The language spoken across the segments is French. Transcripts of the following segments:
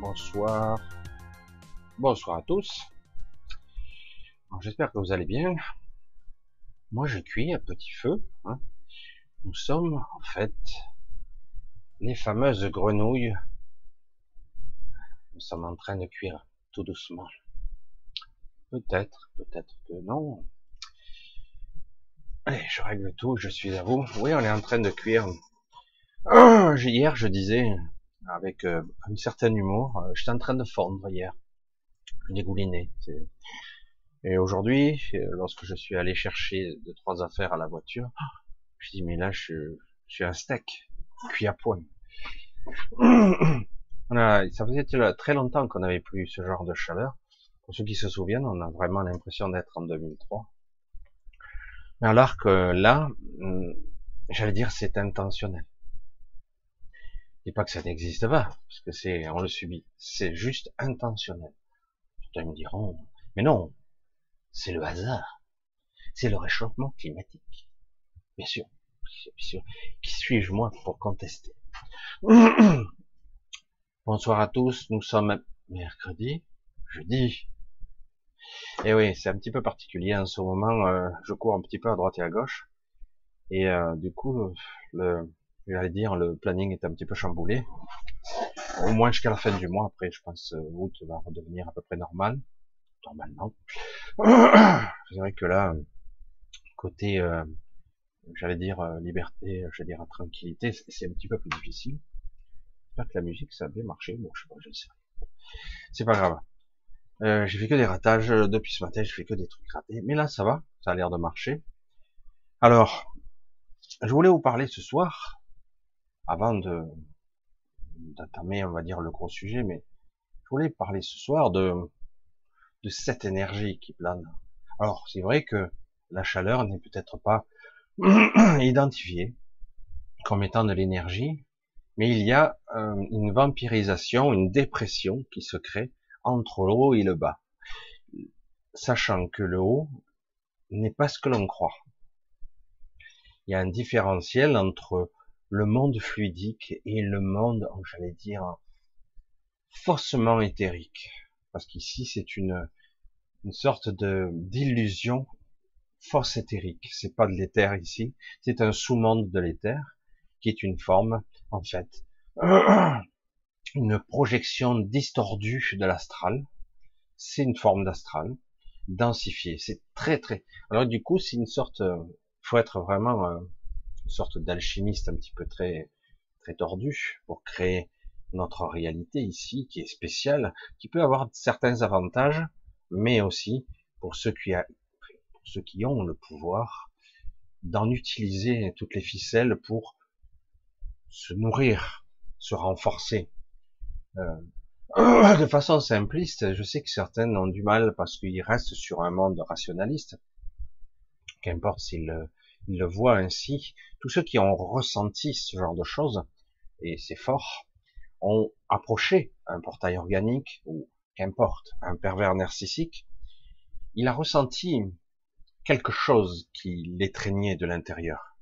bonsoir. Bonsoir à tous. J'espère que vous allez bien. Moi, je cuis à petit feu. Hein. Nous sommes, en fait, les fameuses grenouilles. Nous sommes en train de cuire tout doucement. Peut-être, peut-être que non. Allez, je règle tout, je suis à vous. Oui, on est en train de cuire. Ah, hier, je disais, avec euh, un certain humour, euh, j'étais en train de fondre hier. Je dégoulinais. Et aujourd'hui, euh, lorsque je suis allé chercher deux, trois affaires à la voiture, je dis, mais là, je, je suis un steak, cuit à point. ça faisait très longtemps qu'on n'avait plus ce genre de chaleur. Pour ceux qui se souviennent, on a vraiment l'impression d'être en 2003. Mais alors que là, hum, j'allais dire, c'est intentionnel. Et pas que ça n'existe pas, parce que c'est, on le subit. C'est juste intentionnel. Certains me diront, mais non, c'est le hasard. C'est le réchauffement climatique. Bien sûr. Bien sûr. Qui suis-je moi pour contester? Bonsoir à tous. Nous sommes mercredi, jeudi. Et oui, c'est un petit peu particulier en ce moment. Euh, je cours un petit peu à droite et à gauche. Et euh, du coup, le, j'allais dire, le planning est un petit peu chamboulé. Au moins jusqu'à la fin du mois. Après, je pense, euh, août va redevenir à peu près normal. Normalement. C'est vrai que là, côté, euh, j'allais dire, euh, liberté, j'allais dire, tranquillité, c'est un petit peu plus difficile. J'espère que la musique, ça a bien marché. Bon, je sais pas, je sais. C'est pas grave. Euh, j'ai fait que des ratages depuis ce matin, je fais que des trucs ratés. Mais là, ça va, ça a l'air de marcher. Alors, je voulais vous parler ce soir avant de d'entamer, on va dire, le gros sujet, mais je voulais parler ce soir de, de cette énergie qui plane. Alors, c'est vrai que la chaleur n'est peut-être pas identifiée comme étant de l'énergie, mais il y a euh, une vampirisation, une dépression qui se crée entre le haut et le bas, sachant que le haut n'est pas ce que l'on croit. Il y a un différentiel entre le monde fluidique et le monde, j'allais dire, faussement éthérique. Parce qu'ici, c'est une, une sorte de d'illusion force éthérique. C'est pas de l'éther ici, c'est un sous-monde de l'éther qui est une forme, en fait, une projection distordue de l'astral. C'est une forme d'astral densifiée. C'est très très. Alors du coup, c'est une sorte. Faut être vraiment euh, sorte d'alchimiste un petit peu très très tordu pour créer notre réalité ici qui est spéciale, qui peut avoir certains avantages, mais aussi pour ceux qui, pour ceux qui ont le pouvoir d'en utiliser toutes les ficelles pour se nourrir, se renforcer. Euh, de façon simpliste, je sais que certains ont du mal parce qu'ils restent sur un monde rationaliste. Qu'importe s'ils ils le voient ainsi. Tous ceux qui ont ressenti ce genre de choses, et c'est fort, ont approché un portail organique, ou qu'importe, un pervers narcissique, il a ressenti quelque chose qui l'étreignait de l'intérieur.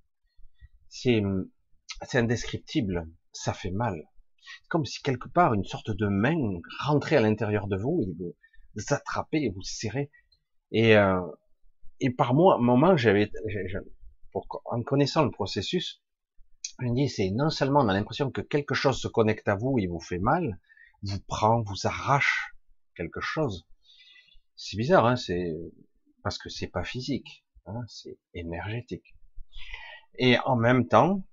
C'est, c'est indescriptible, ça fait mal. Comme si quelque part une sorte de main rentrait à l'intérieur de vous et vous, attrapait et vous serrait. Et, euh, et par moi, moment, j'avais, en connaissant le processus, je me dis, c'est non seulement on a l'impression que quelque chose se connecte à vous et vous fait mal, vous prend, vous arrache quelque chose. C'est bizarre, hein, c'est parce que c'est pas physique, hein, c'est énergétique. Et en même temps,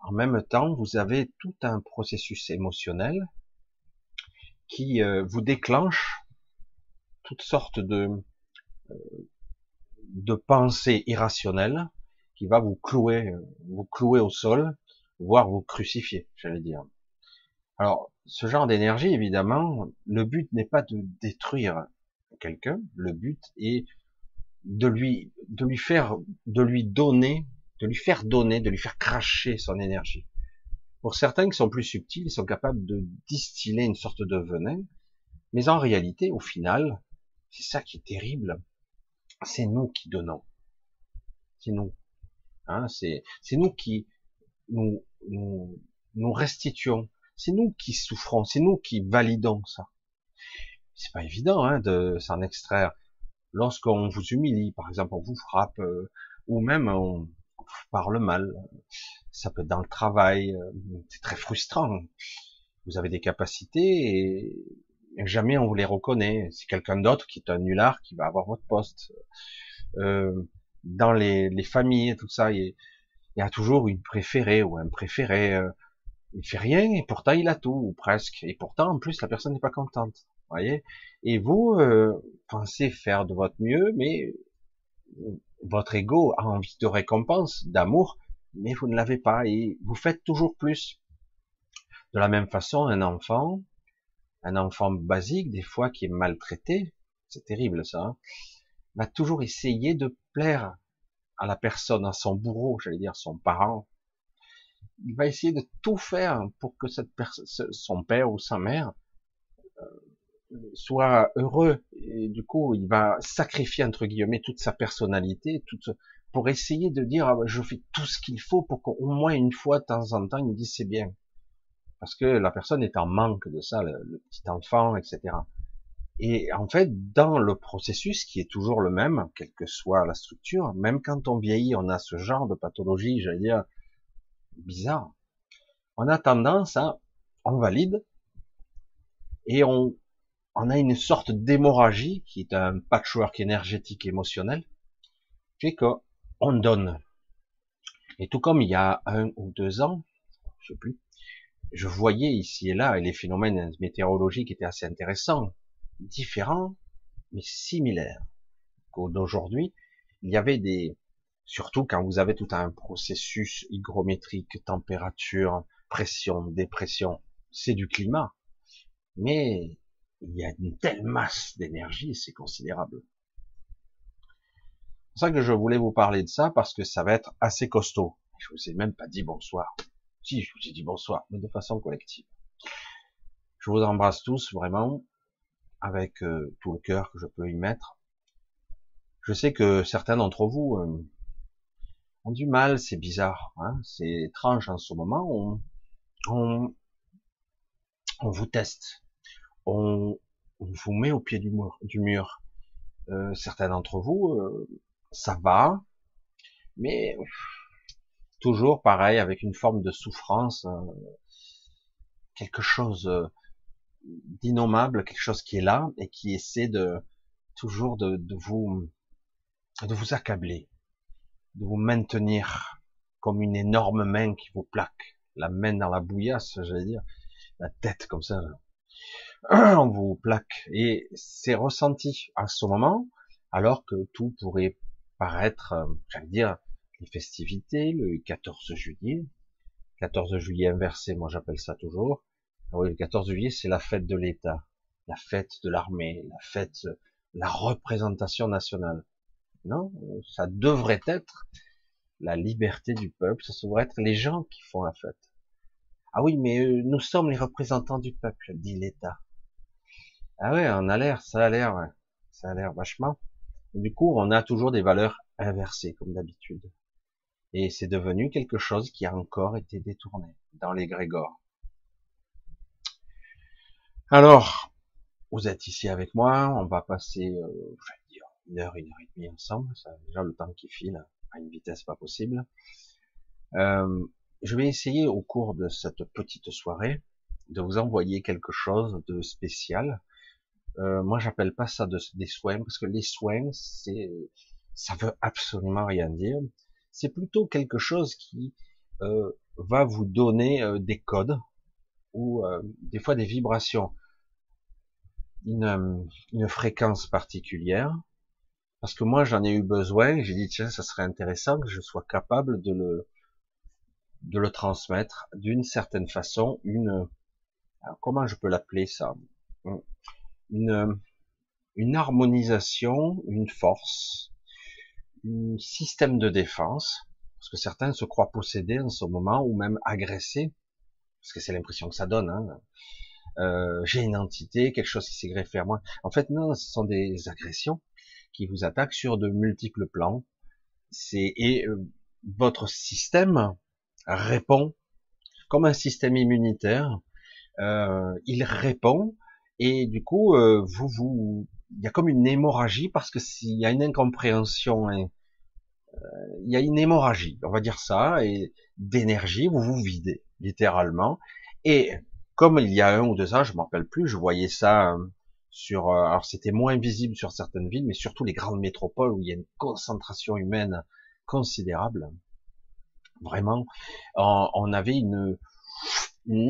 en même temps, vous avez tout un processus émotionnel qui euh, vous déclenche toutes sortes de euh, de pensées irrationnelles qui va vous clouer, vous clouer au sol, voire vous crucifier, j'allais dire. Alors, ce genre d'énergie, évidemment, le but n'est pas de détruire quelqu'un, le but est de lui, de lui faire, de lui donner, de lui faire donner, de lui faire cracher son énergie. Pour certains qui sont plus subtils, ils sont capables de distiller une sorte de venin, mais en réalité, au final, c'est ça qui est terrible, c'est nous qui donnons. C'est nous. Hein, c'est nous qui nous, nous, nous restituons C'est nous qui souffrons, c'est nous qui validons ça. C'est pas évident hein, de s'en extraire. Lorsqu'on vous humilie, par exemple, on vous frappe, euh, ou même on, vous parle mal, ça peut être dans le travail, euh, c'est très frustrant. Vous avez des capacités et jamais on vous les reconnaît. C'est quelqu'un d'autre qui est un nulard qui va avoir votre poste. Euh, dans les, les, familles, tout ça, il y a toujours une préférée ou un préféré. Euh, il fait rien et pourtant il a tout ou presque. Et pourtant en plus la personne n'est pas contente. Voyez. Et vous euh, pensez faire de votre mieux, mais votre ego a envie de récompense, d'amour, mais vous ne l'avez pas et vous faites toujours plus. De la même façon, un enfant, un enfant basique, des fois qui est maltraité, c'est terrible ça, hein, va toujours essayer de plaire à la personne, à son bourreau, j'allais dire son parent. Il va essayer de tout faire pour que cette son père ou sa mère, euh, soit heureux. Et du coup, il va sacrifier entre guillemets toute sa personnalité, toute, pour essayer de dire ah, je fais tout ce qu'il faut pour qu'au moins une fois de temps en temps, il me dise c'est bien parce que la personne est en manque de ça, le, petit enfant, etc. Et en fait, dans le processus qui est toujours le même, quelle que soit la structure, même quand on vieillit, on a ce genre de pathologie, j'allais dire, bizarre. On a tendance à, on valide, et on, on a une sorte d'hémorragie, qui est un patchwork énergétique émotionnel, qui fait qu'on donne. Et tout comme il y a un ou deux ans, je sais plus, je voyais ici et là, et les phénomènes météorologiques étaient assez intéressants, différents, mais similaires. D'aujourd'hui, il y avait des, surtout quand vous avez tout un processus hygrométrique, température, pression, dépression, c'est du climat. Mais il y a une telle masse d'énergie, c'est considérable. C'est pour ça que je voulais vous parler de ça, parce que ça va être assez costaud. Je vous ai même pas dit bonsoir. Si, je vous ai dit bonsoir, mais de façon collective. Je vous embrasse tous vraiment avec euh, tout le cœur que je peux y mettre. Je sais que certains d'entre vous euh, ont du mal, c'est bizarre, hein, c'est étrange en ce moment. On, vous teste, on, vous met au pied du mur. Euh, certains d'entre vous, ça va, mais toujours pareil, avec une forme de souffrance, quelque chose d'innommable, quelque chose qui est là et qui essaie de toujours de, vous de vous accabler, de vous maintenir comme une énorme main qui vous plaque, la main dans la bouillasse, j'allais dire, la tête comme ça, on vous plaque et c'est ressenti à ce moment, alors que tout pourrait paraître, euh, j'allais dire, les festivités, le 14 juillet. 14 juillet inversé, moi j'appelle ça toujours. Ah oui, le 14 juillet, c'est la fête de l'État, la fête de l'armée, la fête, la représentation nationale. Non, ça devrait être la liberté du peuple, ça devrait être les gens qui font la fête. Ah oui, mais euh, nous sommes les représentants du peuple, dit l'État. Ah ouais, on a l'air, ça a l'air, ça a l'air vachement. du coup, on a toujours des valeurs inversées, comme d'habitude. Et c'est devenu quelque chose qui a encore été détourné dans les Grégores. Alors, vous êtes ici avec moi, on va passer, euh, je dire, une heure, une heure et demie ensemble, ça déjà le temps qui file à une vitesse pas possible. Euh, je vais essayer au cours de cette petite soirée de vous envoyer quelque chose de spécial. Euh, moi, j'appelle pas ça des soins parce que les soins, c'est, ça veut absolument rien dire c'est plutôt quelque chose qui euh, va vous donner euh, des codes ou des fois des vibrations, une, une fréquence particulière. Parce que moi j'en ai eu besoin, j'ai dit tiens ça serait intéressant que je sois capable de le de le transmettre d'une certaine façon, une comment je peux l'appeler ça, une une harmonisation, une force, un système de défense, parce que certains se croient possédés en ce moment, ou même agressés, parce que c'est l'impression que ça donne. Hein. Euh, j'ai une entité, quelque chose qui s'est greffé à moi. En fait, non, ce sont des agressions qui vous attaquent sur de multiples plans. C'est et euh, votre système répond comme un système immunitaire. euh, il répond, et du coup, euh, vous, vous, il y a comme une hémorragie parce que s'il y a une incompréhension, hein, euh, il y a une hémorragie, on va dire ça, et d'énergie, vous vous videz littéralement. Et comme il y a un ou deux ans, je m'en rappelle plus, je voyais ça euh, sur, alors c'était moins visible sur certaines villes, mais surtout les grandes métropoles où il y a une concentration humaine considérable. Vraiment, on avait une,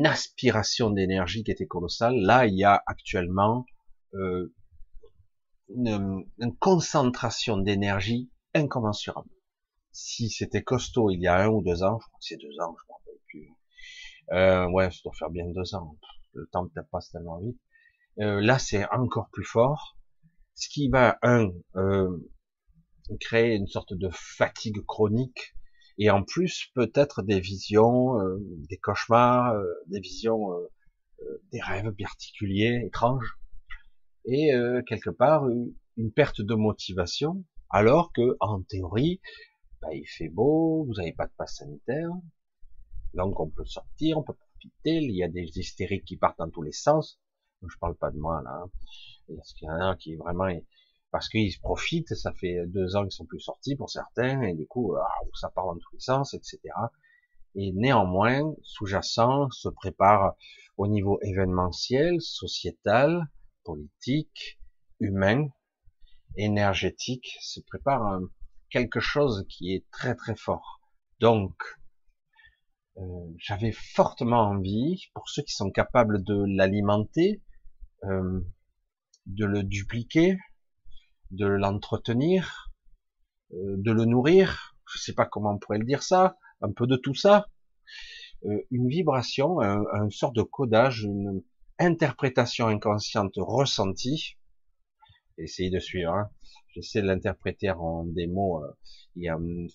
aspiration d'énergie qui était colossale. Là, il y a actuellement euh, une, une, concentration d'énergie incommensurable. Si c'était costaud il y a un ou deux ans, je crois que c'est deux ans, je plus. Euh, ouais, ça doit faire bien deux ans. Le temps peut-être passe tellement vite. Euh, là, c'est encore plus fort. Ce qui va, un, euh, créer une sorte de fatigue chronique et en plus peut-être des visions, euh, des cauchemars, euh, des visions, euh, des rêves particuliers, étranges, et quelque part une perte de motivation, alors que en théorie, bah, il fait beau, vous n'avez pas de passe sanitaire, donc on peut sortir, on peut profiter, il y a des hystériques qui partent dans tous les sens, je parle pas de moi là, hein. il y en a un qui vraiment parce qu'ils profitent, ça fait deux ans qu'ils sont plus sortis pour certains, et du coup, ah, ça part dans tous les sens, etc. Et néanmoins, sous-jacent, se prépare au niveau événementiel, sociétal, politique, humain, énergétique, se prépare quelque chose qui est très très fort. Donc, euh, j'avais fortement envie, pour ceux qui sont capables de l'alimenter, euh, de le dupliquer, de l'entretenir, euh, de le nourrir, je sais pas comment on pourrait le dire ça, un peu de tout ça, une vibration, un, un sort de codage, une interprétation inconsciente ressentie. Essayez de suivre. Hein. J'essaie de l'interpréter en des mots. Il y a une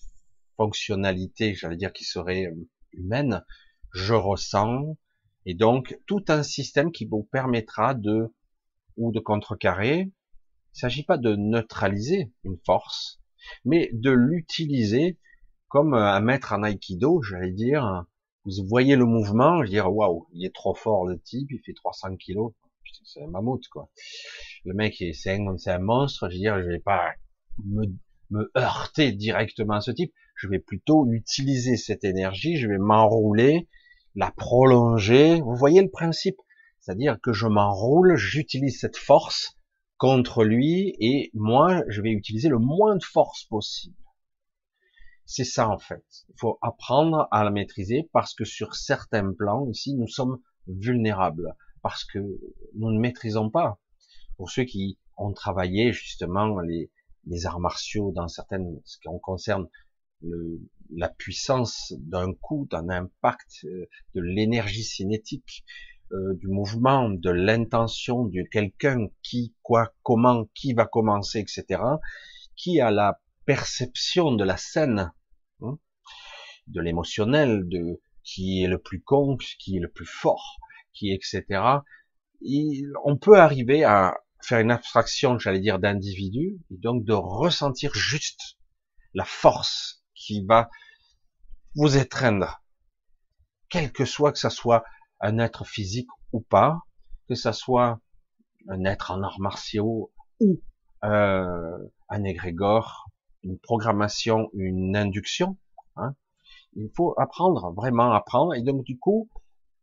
fonctionnalité, j'allais dire, qui serait humaine. Je ressens, et donc tout un système qui vous permettra de ou de contrecarrer, il ne s'agit pas de neutraliser une force, mais de l'utiliser comme un maître en aïkido, j'allais dire. Vous voyez le mouvement, je dire, waouh, il est trop fort le type, il fait 300 kilos. C'est un mammouth, quoi. Le mec, c'est un, c'est un monstre, je veux dire, je vais pas me, me heurter directement à ce type. Je vais plutôt utiliser cette énergie, je vais m'enrouler, la prolonger. Vous voyez le principe? C'est-à-dire que je m'enroule, j'utilise cette force contre lui et moi, je vais utiliser le moins de force possible. C'est ça en fait. Il faut apprendre à la maîtriser parce que sur certains plans, ici, nous sommes vulnérables parce que nous ne maîtrisons pas. Pour ceux qui ont travaillé justement les, les arts martiaux dans certaines, ce qui concerne le, la puissance d'un coup, d'un impact, euh, de l'énergie cinétique, euh, du mouvement, de l'intention de quelqu'un qui, quoi, comment, qui va commencer, etc., qui a la perception de la scène, hein, de l'émotionnel, de qui est le plus con, qui est le plus fort, qui, etc. on peut arriver à faire une abstraction, j'allais dire, d'individu, et donc de ressentir juste la force qui va vous étreindre, quel que soit que ça soit un être physique ou pas, que ça soit un être en arts martiaux ou euh, un égrégore, une programmation, une induction. Hein. Il faut apprendre, vraiment apprendre. Et donc du coup,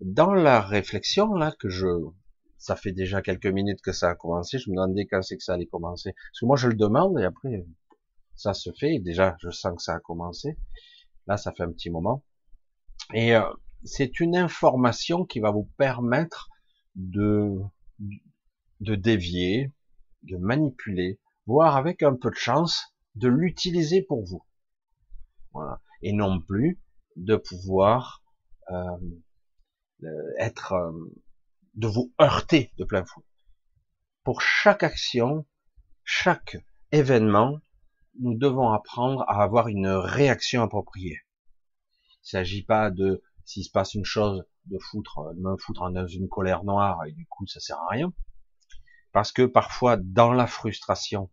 dans la réflexion là que je, ça fait déjà quelques minutes que ça a commencé. Je me demandais quand c'est que ça allait commencer. Parce que moi je le demande et après ça se fait. Et déjà je sens que ça a commencé. Là ça fait un petit moment. Et euh, c'est une information qui va vous permettre de, de dévier, de manipuler, voire avec un peu de chance, de l'utiliser pour vous. Voilà. Et non plus de pouvoir euh, être, euh, de vous heurter de plein fou. Pour chaque action, chaque événement, nous devons apprendre à avoir une réaction appropriée. Il ne s'agit pas de s'il se passe une chose, de foutre, de me foutre dans une colère noire, et du coup, ça sert à rien. Parce que parfois, dans la frustration,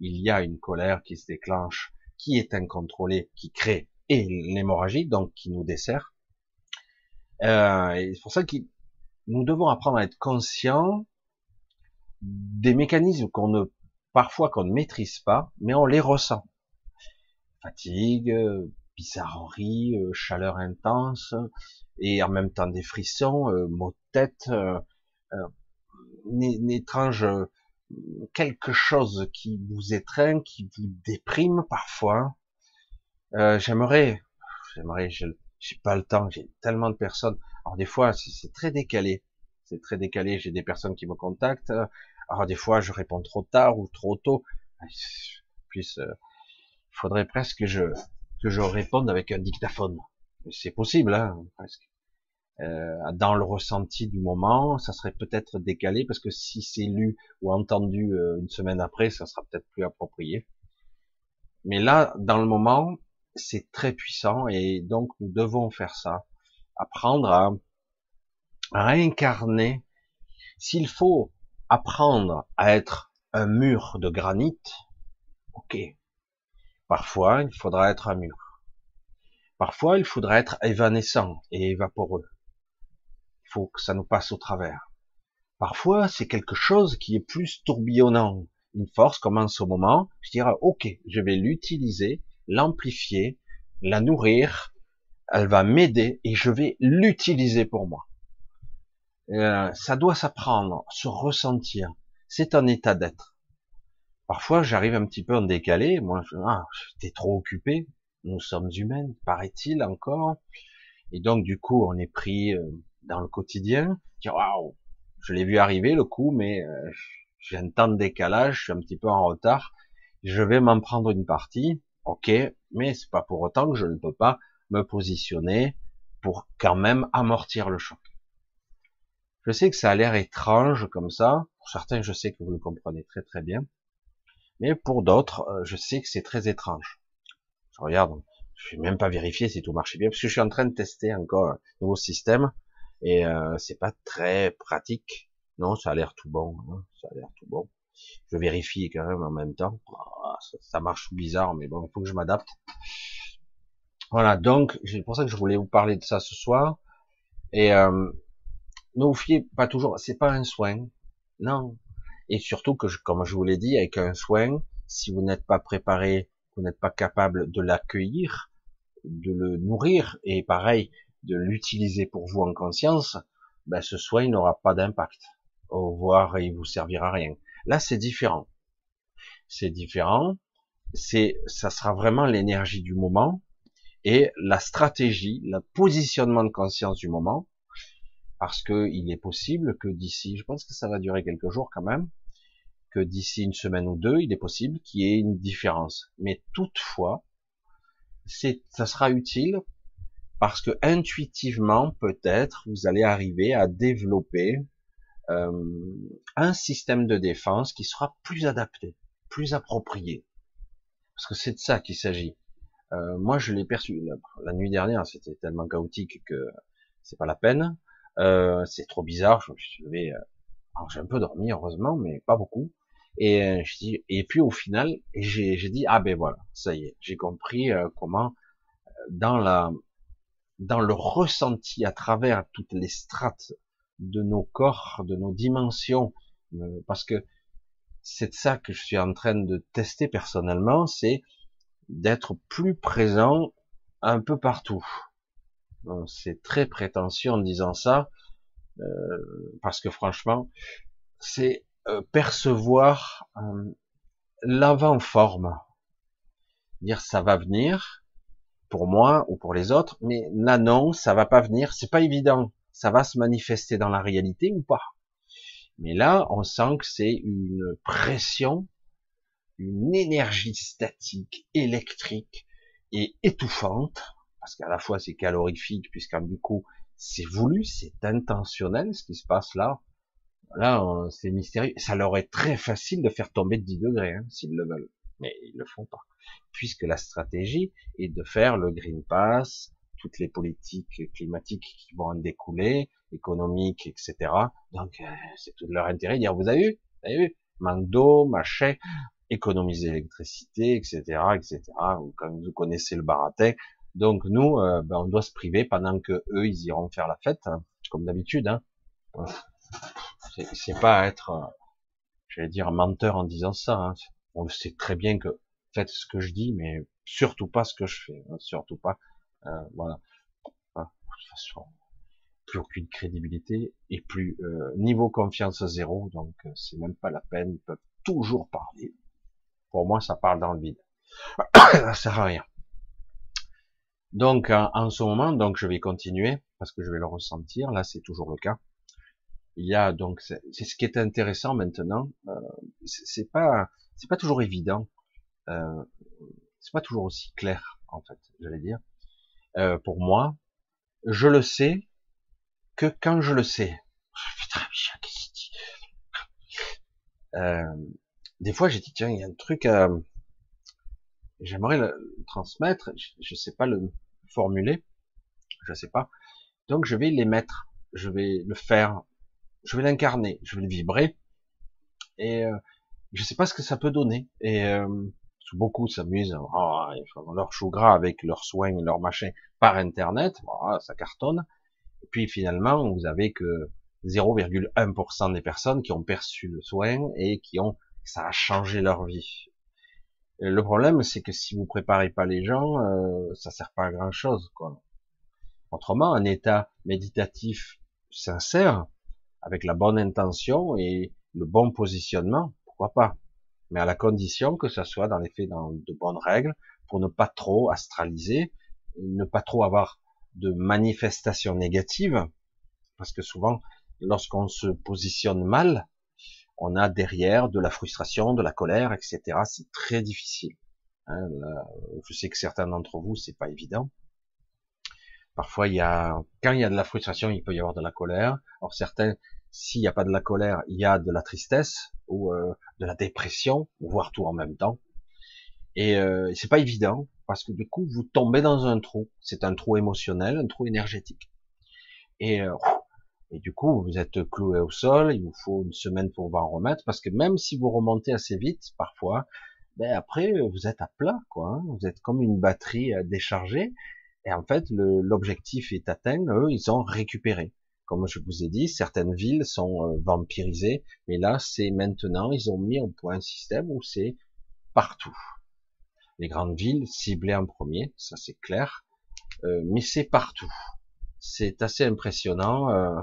il y a une colère qui se déclenche, qui est incontrôlée, qui crée et l'hémorragie, donc qui nous dessert. Euh, c'est pour ça qu'il nous devons apprendre à être conscients des mécanismes qu'on ne, parfois qu'on ne maîtrise pas, mais on les ressent. Fatigue, bizarrerie, euh, chaleur intense, et en même temps des frissons, euh, maux de tête, euh, une, étrange quelque chose qui vous étreint, qui vous déprime parfois. j'aimerais, j'aimerais, j'ai pas le temps, j'ai tellement de personnes. Alors des fois, c'est très décalé, c'est très décalé. J'ai des personnes qui me contactent. Alors des fois, je réponds trop tard ou trop tôt. Plus, il faudrait presque que je que je réponde avec un dictaphone. C'est possible, hein, presque. Euh, dans le ressenti du moment, ça serait peut-être décalé parce que si c'est lu ou entendu euh, une semaine après, ça sera peut-être plus approprié. Mais là, dans le moment, c'est très puissant et donc nous devons faire ça, apprendre à, à incarner. S'il faut apprendre à être un mur de granit, ok, Parfois, il faudra être un mur. Parfois, il faudra être évanescent et évaporeux. Il faut que ça nous passe au travers. Parfois, c'est quelque chose qui est plus tourbillonnant. Une force commence au moment, je dirais, ok, je vais l'utiliser, l'amplifier, la nourrir, elle va m'aider et je vais l'utiliser pour moi. Euh, ça doit s'apprendre, se ressentir. C'est un état d'être. Parfois, j'arrive un petit peu en décalé. Moi, je, ah, j'étais trop occupé. Nous sommes humains, paraît-il encore. Et donc, du coup, on est pris euh, dans le quotidien. Waouh, je l'ai vu arriver le coup, mais euh, j'ai un temps de décalage. Je suis un petit peu en retard. Je vais m'en prendre une partie. Ok, mais c'est pas pour autant que je ne peux pas me positionner pour quand même amortir le choc. Je sais que ça a l'air étrange comme ça. Pour certains, je sais que vous le comprenez très très bien. Mais pour d'autres, euh, je sais que c'est très étrange. Je regarde, je vais même pas vérifier si tout marche bien, parce que je suis en train de tester encore un nouveau système, et euh, c'est pas très pratique. Non, ça a l'air tout bon, hein, ça a l'air tout bon. Je vérifie quand même en même temps. Ah, ça, marche bizarre, mais bon, il faut que je m'adapte. Voilà, donc c'est pour ça que je voulais vous parler de ça ce soir. Et euh, ne vous fiez pas toujours, c'est pas un soin. Non, et surtout que, comme je vous l'ai dit, avec un soin, si vous n'êtes pas préparé, vous n'êtes pas capable de l'accueillir, de le nourrir, et pareil, de l'utiliser pour vous en conscience, ben ce soin n'aura pas d'impact. Au revoir, il vous servira à rien. Là, c'est différent. C'est différent. C'est, ça sera vraiment l'énergie du moment et la stratégie, le positionnement de conscience du moment parce que il est possible que d'ici, je pense que ça va durer quelques jours quand même, que d'ici une semaine ou deux, il est possible qu'il y ait une différence. Mais toutefois, ça sera utile parce que intuitivement, peut-être, vous allez arriver à développer euh, un système de défense qui sera plus adapté, plus approprié. Parce que c'est de ça qu'il s'agit. Euh, moi, je l'ai perçu la, nuit dernière, c'était tellement chaotique que c'est pas la peine. Euh, c'est trop bizarre. Je me suis levé. Euh, alors j'ai un peu dormi heureusement, mais pas beaucoup. Et euh, je dis, et puis au final, j'ai, j'ai dit ah ben voilà, ça y est, j'ai compris comment dans la dans le ressenti à travers toutes les strates de nos corps, de nos dimensions, parce que c'est ça que je suis en train de tester personnellement, c'est d'être plus présent un peu partout c'est très prétentieux en disant ça, euh, parce que franchement, c'est euh, percevoir euh, l'avant-forme. Dire ça va venir pour moi ou pour les autres, mais là non, ça va pas venir, c'est pas évident. Ça va se manifester dans la réalité ou pas. Mais là, on sent que c'est une pression, une énergie statique, électrique et étouffante parce qu'à la fois c'est calorifique, puisqu'en du coup c'est voulu, c'est intentionnel ce qui se passe là. Là, c'est mystérieux. Ça leur est très facile de faire tomber de 10 degrés, hein, s'ils le veulent. Mais ils le font pas. Puisque la stratégie est de faire le Green Pass, toutes les politiques climatiques qui vont en découler, économiques, etc. Donc, euh, c'est tout leur intérêt de dire, vous avez vu, vous avez vu, manque d'eau, machin, économiser l'électricité, etc., etc. Ou comme vous connaissez le baratin, donc nous, euh, ben, on doit se priver pendant que eux, ils iront faire la fête, hein, comme d'habitude. Hein. C'est pas être, euh, j'allais dire, menteur en disant ça. Hein. On sait très bien que faites ce que je dis, mais surtout pas ce que je fais, hein. surtout pas. Euh, voilà. de toute façon, plus aucune crédibilité et plus euh, niveau confiance zéro, donc c'est même pas la peine. Ils peuvent toujours parler. Pour moi, ça parle dans le vide. ça sert à rien. Donc en, ce moment, donc je vais continuer parce que je vais le ressentir. Là, c'est toujours le cas. Il y a donc c'est ce qui est intéressant maintenant. Euh, c'est pas c'est pas toujours évident. Euh, c'est pas toujours aussi clair en fait, j'allais dire. Euh, pour moi, je le sais que quand je le sais. Euh, des fois, j'ai dit tiens, il y a un truc. Euh, J'aimerais le transmettre. Je, je sais pas le formuler. Je sais pas. Donc, je vais les mettre. Je vais le faire je vais l'incarner, je vais le vibrer, et euh, je sais pas ce que ça peut donner. Et euh, beaucoup s'amusent, oh, ils font leur chou gras avec leurs soins, leur machin par internet, oh, ça cartonne. Et puis finalement, vous avez que 0,1% des personnes qui ont perçu le soin et qui ont, ça a changé leur vie. le problème, c'est que si vous préparez pas les gens, euh, ça sert pas à grand chose, quoi. Autrement, un état méditatif sincère, avec la bonne intention et le bon positionnement, pourquoi pas? Mais à la condition que ça soit dans les faits dans de bonnes règles, pour ne pas trop astraliser, ne pas trop avoir de manifestations négatives, parce que souvent, lorsqu'on se positionne mal, on a derrière de la frustration, de la colère, etc. C'est très difficile. Hein, je sais que certains d'entre vous, c'est pas évident. Parfois, il y a, quand il y a de la frustration, il peut y avoir de la colère. Alors certains, s'il n'y a pas de la colère, il y a de la tristesse ou euh, de la dépression, voire tout en même temps. Et euh, c'est pas évident parce que du coup vous tombez dans un trou. C'est un trou émotionnel, un trou énergétique. Euh, et du coup vous êtes cloué au sol. Il vous faut une semaine pour vous en remettre parce que même si vous remontez assez vite, parfois, ben après vous êtes à plat, quoi. Hein. Vous êtes comme une batterie euh, déchargée. Et en fait, l'objectif est atteint. Eux, ils ont récupéré. Comme je vous ai dit, certaines villes sont euh, vampirisées, mais là, c'est maintenant, ils ont mis en point un système où c'est partout. Les grandes villes ciblées en premier, ça c'est clair, euh, mais c'est partout. C'est assez impressionnant. Euh,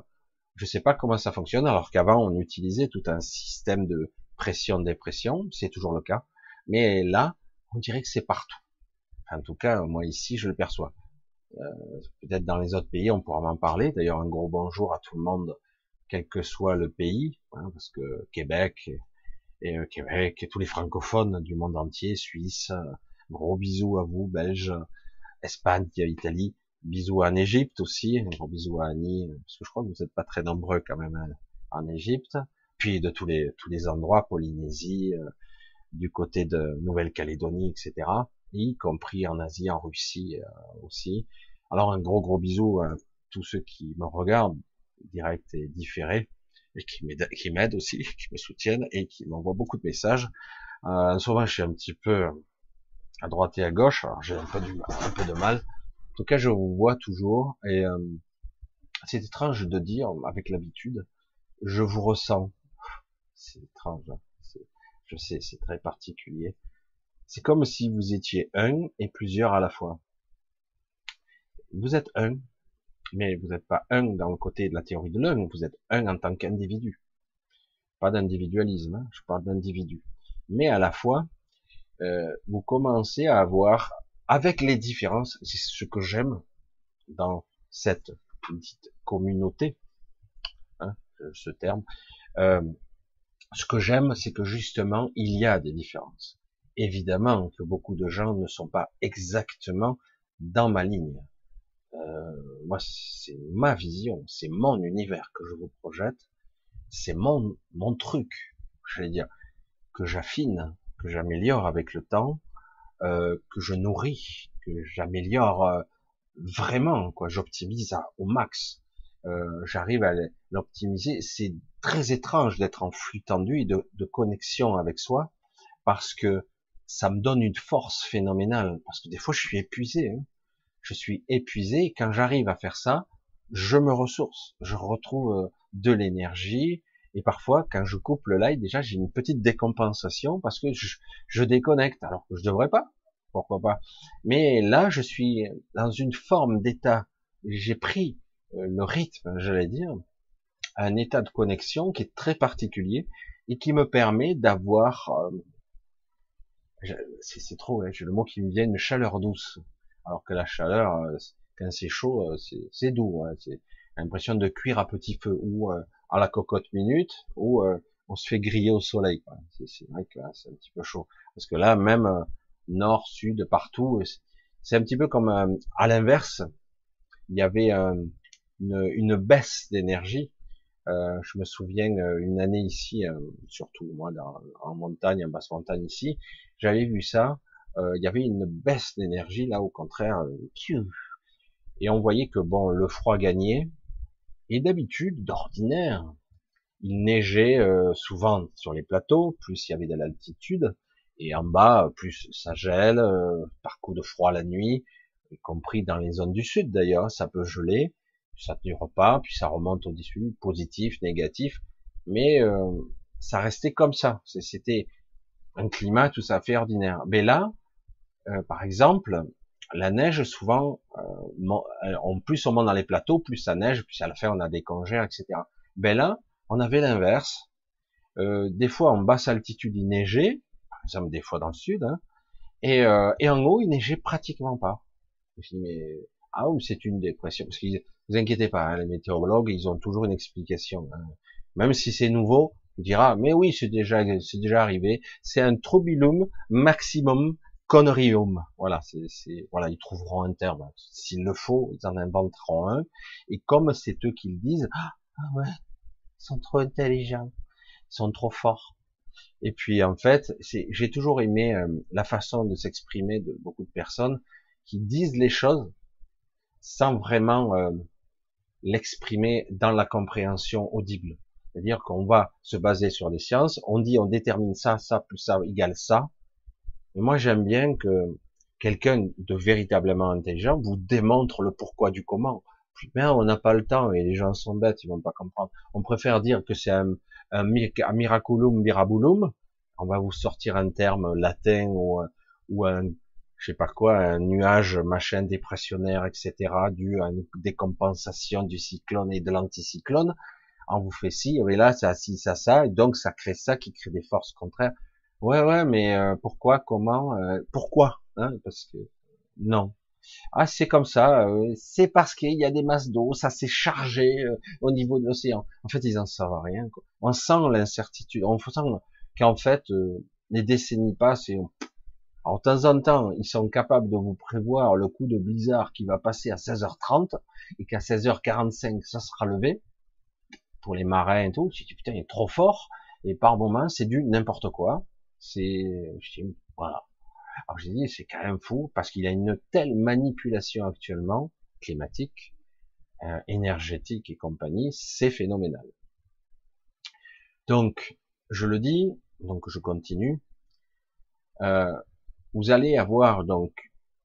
je sais pas comment ça fonctionne, alors qu'avant on utilisait tout un système de pression-dépression, c'est toujours le cas, mais là, on dirait que c'est partout. En tout cas, moi ici, je le perçois. Euh, peut-être dans les autres pays, on pourra m'en parler. D'ailleurs, un gros bonjour à tout le monde, quel que soit le pays, hein, parce que Québec et, euh, Québec et tous les francophones du monde entier, Suisse, euh, gros bisous à vous, Belges, Espagne, Italie, bisous en Égypte aussi, un gros bisous à Annie, parce que je crois que vous n'êtes pas très nombreux quand même hein, en Égypte, puis de tous les tous les endroits, Polynésie, du côté de Nouvelle-Calédonie, etc y compris en Asie, en Russie euh, aussi. Alors un gros gros bisou à tous ceux qui me regardent, direct et différé, et qui m'aident aussi, qui me soutiennent et qui m'envoient beaucoup de messages. Euh, souvent je suis un petit peu à droite et à gauche, alors j'ai un peu, un peu de mal. En tout cas, je vous vois toujours et euh, c'est étrange de dire avec l'habitude, je vous ressens. C'est étrange, hein. je sais, c'est très particulier. C'est comme si vous étiez un et plusieurs à la fois. Vous êtes un, mais vous n'êtes pas un dans le côté de la théorie de l'un, vous êtes un en tant qu'individu. Pas d'individualisme, hein, je parle d'individu. Mais à la fois, euh, vous commencez à avoir, avec les différences, c'est ce que j'aime dans cette petite communauté, hein, ce terme, euh, ce que j'aime, c'est que justement, il y a des différences évidemment que beaucoup de gens ne sont pas exactement dans ma ligne. Euh, moi, c'est ma vision, c'est mon univers que je vous projette, c'est mon mon truc, j'allais dire, que j'affine, que j'améliore avec le temps, euh, que je nourris, que j'améliore euh, vraiment, quoi. J'optimise au max. Euh, J'arrive à l'optimiser. C'est très étrange d'être en flux tendu et de, connexion avec soi, parce que ça me donne une force phénoménale parce que des fois je suis épuisé. Hein. Je suis épuisé et quand j'arrive à faire ça, je me ressource, je retrouve euh, de l'énergie. Et parfois, quand je coupe le live, déjà, j'ai une petite décompensation parce que je, je déconnecte, alors que je devrais pas. Pourquoi pas Mais là, je suis dans une forme d'état. J'ai pris euh, le rythme, j'allais dire, un état de connexion qui est très particulier et qui me permet d'avoir, euh, c'est trop, hein, j'ai le mot qui me vient, une chaleur douce. Alors que la chaleur, euh, quand c'est chaud, c'est doux. Hein, c'est l'impression de cuire à petit feu ou à la cocotte minute ou on se fait griller au soleil. C'est vrai que c'est un petit peu chaud. Parce que là, même nord, sud, partout, c'est un petit peu comme à l'inverse. Il y avait une, une, baisse d'énergie. Euh, je me souviens euh, une année ici, euh, surtout moi en montagne, en basse montagne ici, j'avais vu ça. Euh, il y avait une baisse d'énergie là, au contraire. Et on voyait que bon, le froid gagnait, et d'habitude, d'ordinaire, il neigeait euh, souvent sur les plateaux, plus il y avait de l'altitude, et en bas, plus ça gèle, euh, par coup de froid la nuit, y compris dans les zones du sud d'ailleurs, ça peut geler, ça ne dure pas, puis ça remonte au-dessus, positif, négatif, mais euh, ça restait comme ça, c'était un climat tout à fait ordinaire. Mais là, par exemple, la neige, souvent, euh, en plus on monte dans les plateaux, plus ça neige, plus à la fin on a des congés, etc. Ben là, on avait l'inverse. Euh, des fois en basse altitude il neigeait, par exemple des fois dans le sud, hein, et, euh, et, en haut il neigeait pratiquement pas. Je dis mais ah ou c'est une dépression Parce que vous inquiétez pas, hein, les météorologues ils ont toujours une explication. Hein. Même si c'est nouveau, on dira mais oui c'est déjà c'est déjà arrivé. C'est un trobilum maximum conneryum. Voilà, c'est, voilà, ils trouveront un terme. S'il le faut, ils en inventeront un. Et comme c'est eux qui le disent, ah, ah ouais, ils sont trop intelligents, ils sont trop forts. Et puis en fait, j'ai toujours aimé euh, la façon de s'exprimer de beaucoup de personnes qui disent les choses sans vraiment euh, l'exprimer dans la compréhension audible. C'est-à-dire qu'on va se baser sur les sciences, on dit on détermine ça, ça plus ça égale ça, et moi, j'aime bien que quelqu'un de véritablement intelligent vous démontre le pourquoi du comment. Bien, on n'a pas le temps et les gens sont bêtes, ils vont pas comprendre. On préfère dire que c'est un, miraculum mirabulum. On va vous sortir un terme latin ou, un, je sais pas quoi, un nuage machin dépressionnaire, etc., dû à une décompensation du cyclone et de l'anticyclone. On vous fait ci, et là, ça, ci, ça, ça, donc ça crée ça qui crée des forces contraires. Ouais, ouais, mais euh, pourquoi, comment, euh, pourquoi hein, Parce que non. Ah, c'est comme ça. Euh, c'est parce qu'il y a des masses d'eau, ça s'est chargé au niveau de l'océan. En fait, ils en savent rien. Quoi. On sent l'incertitude. On sent qu'en fait, les décennies passent et alors, de temps en temps, ils sont capables de vous prévoir le coup de blizzard qui va passer à 16h30 et qu'à 16h45, ça sera levé pour les marins et tout. Tu dis, putain, il est trop fort. Et par moments, c'est du n'importe quoi. C'est, voilà. Alors j'ai dit, c'est quand même fou parce qu'il y a une telle manipulation actuellement climatique, euh, énergétique et compagnie, c'est phénoménal. Donc, je le dis, donc je continue. Euh, vous allez avoir donc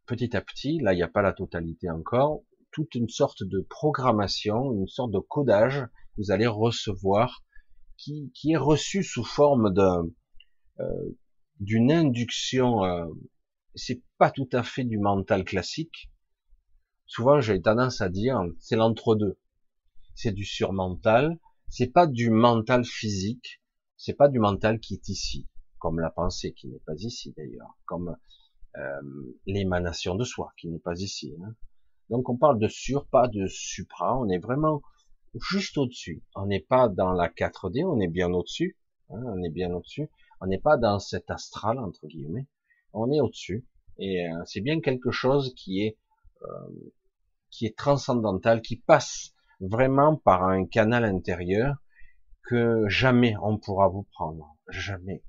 petit à petit, là il n'y a pas la totalité encore, toute une sorte de programmation, une sorte de codage vous allez recevoir qui, qui est reçu sous forme d'un d'une induction, euh, c'est pas tout à fait du mental classique. Souvent, j'ai tendance à dire, c'est l'entre-deux. C'est du surmental, c'est pas du mental physique, c'est pas du mental qui est ici, comme la pensée qui n'est pas ici d'ailleurs, comme euh, l'émanation de soi qui n'est pas ici. Hein. Donc on parle de sur, pas de supra, on est vraiment juste au-dessus. On n'est pas dans la 4D, on est bien au-dessus. Hein, on est bien au-dessus. On n'est pas dans cet astral entre guillemets, on est au-dessus. Et euh, c'est bien quelque chose qui est euh, qui est transcendantal, qui passe vraiment par un canal intérieur que jamais on pourra vous prendre, jamais.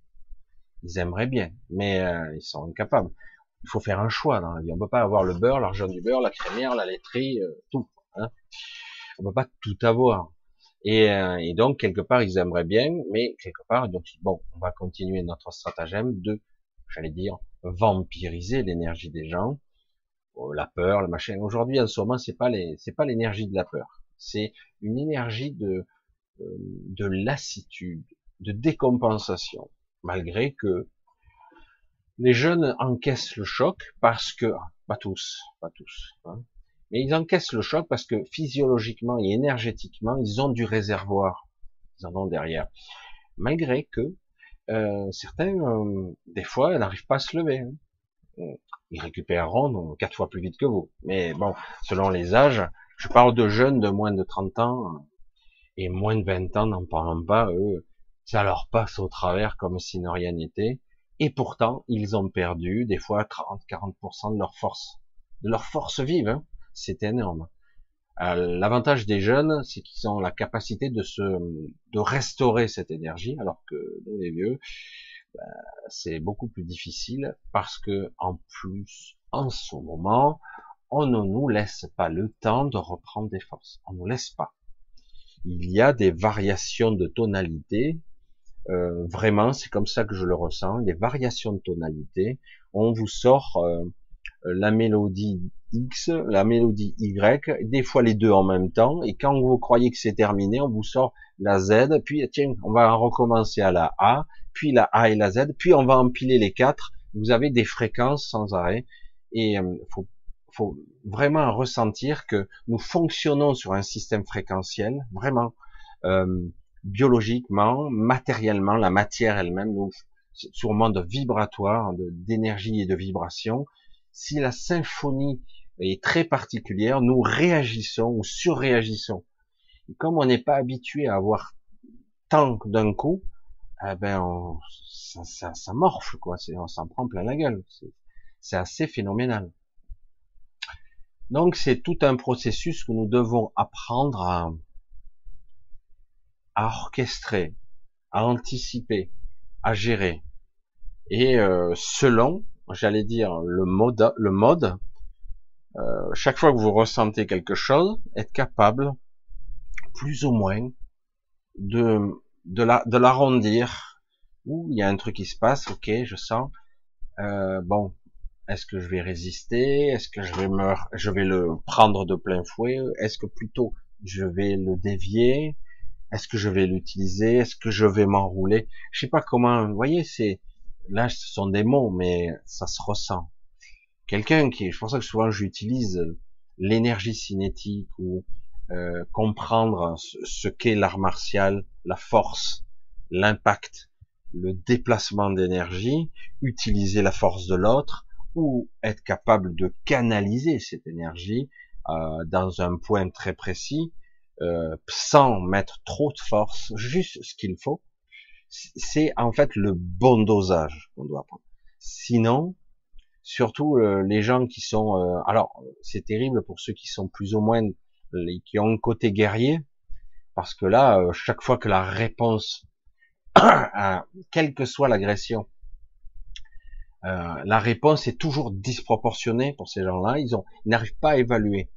Ils aimeraient bien, mais euh, ils sont incapables. Il faut faire un choix dans la vie. On peut pas avoir le beurre, l'argent du beurre, la crémière, la laiterie, tout. Hein. On peut pas tout avoir. Euh, et, donc, quelque part, ils aimeraient bien, mais quelque part, donc, bon, on va continuer notre stratagème de, j'allais dire, vampiriser l'énergie des gens, oh, la peur, le machin. Aujourd'hui, en ce moment, c'est pas les, c'est pas l'énergie de la peur. C'est une énergie de, de lassitude, de décompensation, malgré que les jeunes encaissent le choc parce que, pas tous, pas tous, hein, mais ils encaissent le choc parce que physiologiquement et énergétiquement, ils ont du réservoir, ils en ont derrière, malgré que euh, certains, euh, des fois, n'arrivent pas à se lever. Hein. Ils récupéreront quatre fois plus vite que vous. Mais bon, selon les âges, je parle de jeunes de moins de 30 ans et moins de 20 ans, n'en parlons pas, eux, ça leur passe au travers comme si ne rien n'était. Et pourtant, ils ont perdu des fois 30-40% de leur force, de leur force vive. Hein. C'est énorme. Euh, l'avantage des jeunes, c'est qu'ils ont la capacité de se, de restaurer cette énergie, alors que nous les vieux, ben, c'est beaucoup plus difficile parce que en plus, en ce moment, on ne nous laisse pas le temps de reprendre des forces. On ne nous laisse pas. Il y a des variations de tonalité. Euh, vraiment, c'est comme ça que je le ressens. Les variations de tonalité. On vous sort euh, la mélodie X, la mélodie Y, des fois les deux en même temps, et quand vous croyez que c'est terminé, on vous sort la Z, puis tiens, on va recommencer à la A, puis la A et la Z, puis on va empiler les quatre, vous avez des fréquences sans arrêt, et euh, faut, faut vraiment ressentir que nous fonctionnons sur un système fréquentiel, vraiment, euh, biologiquement, matériellement, la matière elle-même, nous, sur un monde vibratoire, d'énergie et de vibration, si la symphonie est très particulière, nous réagissons ou surréagissons. Comme on n'est pas habitué à avoir tant d'un coup, eh ben ça, ça, ça, morfle quoi, on s'en prend plein la gueule. C'est assez phénoménal. Donc c'est tout un processus que nous devons apprendre à, à orchestrer, à anticiper, à gérer. Et euh, selon j'allais dire, le mode, le mode, euh, chaque fois que vous ressentez quelque chose, être capable, plus ou moins, de, de la, de l'arrondir. Ou il y a un truc qui se passe, ok, je sens. Euh, bon, est-ce que je vais résister? Est-ce que je vais me, je vais le prendre de plein fouet? Est-ce que plutôt je vais le dévier? Est-ce que je vais l'utiliser? Est-ce que je vais m'enrouler? Je sais pas comment. Vous voyez, c'est là, ce sont des mots, mais ça se ressent. Quelqu'un qui, je pense que souvent j'utilise l'énergie cinétique ou euh, comprendre ce, qu'est l'art martial, la force, l'impact, le déplacement d'énergie, utiliser la force de l'autre ou être capable de canaliser cette énergie euh, dans un point très précis, euh, sans mettre trop de force, juste ce qu'il faut, c'est en fait le bon dosage qu'on doit prendre. Sinon, surtout euh, les gens qui sont, euh, alors c'est terrible pour ceux qui sont plus ou moins les, qui ont un côté guerrier, parce que là, euh, chaque fois que la réponse, à, quelle que soit l'agression, la réponse est toujours disproportionnée pour ces gens-là. Ils ont, ils n'arrivent pas à évaluer.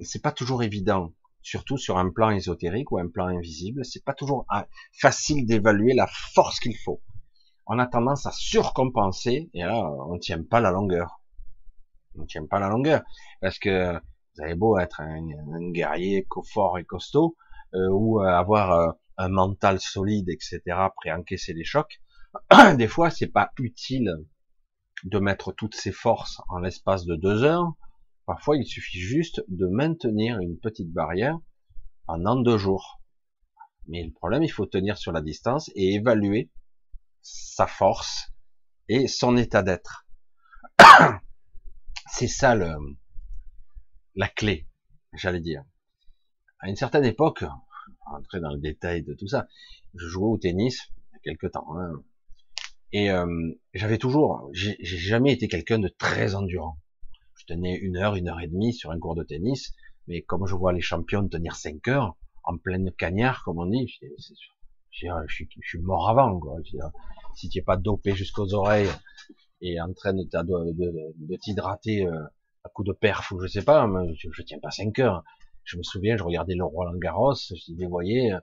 C'est pas toujours évident surtout sur un plan ésotérique ou un plan invisible, c'est pas toujours ah, facile d'évaluer la force qu'il faut. On a tendance à surcompenser et là, on tient pas la longueur. On tient pas la longueur parce que vous avez beau être un, guerrier fort et costaud euh, ou avoir euh, un mental solide, etc., prêt à encaisser les chocs. Des fois, c'est pas utile de mettre toutes ses forces en l'espace de deux heures Parfois, il suffit juste de maintenir une petite barrière pendant deux jours. Mais le problème, il faut tenir sur la distance et évaluer sa force et son état d'être. C'est ça le, la clé, j'allais dire. À une certaine époque, rentrer dans le détail de tout ça, je jouais au tennis il y a quelques temps. Hein, et euh, j'avais toujours, j'ai jamais été quelqu'un de très endurant tenais une heure, une heure et demie sur un cours de tennis, mais comme je vois les champions tenir cinq heures, en pleine cagnard, comme on dit, je, je, suis mort avant, quoi. si tu n'es pas dopé jusqu'aux oreilles et en train de, t'hydrater euh, à coup de perf ou je sais pas, je, je tiens pas cinq heures. Je me souviens, je regardais le Roland Garros, je disais, voyez, euh,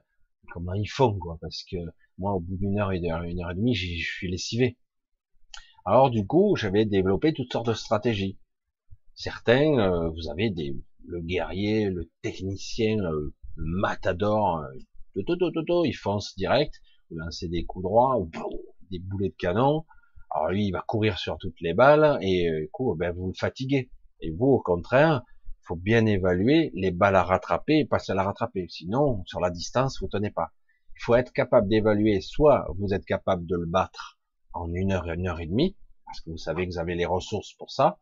comment ils font, quoi, parce que moi, au bout d'une heure, une heure, une heure et demie, je suis lessivé. Alors, du coup, j'avais développé toutes sortes de stratégies. Certains, euh, vous avez des, le guerrier, le technicien, le, matador, euh, il fonce direct, vous lancez des coups droits, des boulets de canon, alors lui, il va courir sur toutes les balles, et du coup, ben, vous le fatiguez. Et vous, au contraire, il faut bien évaluer les balles à rattraper et passer à la rattraper. Sinon, sur la distance, vous tenez pas. Il faut être capable d'évaluer, soit vous êtes capable de le battre en une heure, une heure et demie, parce que vous savez que vous avez les ressources pour ça.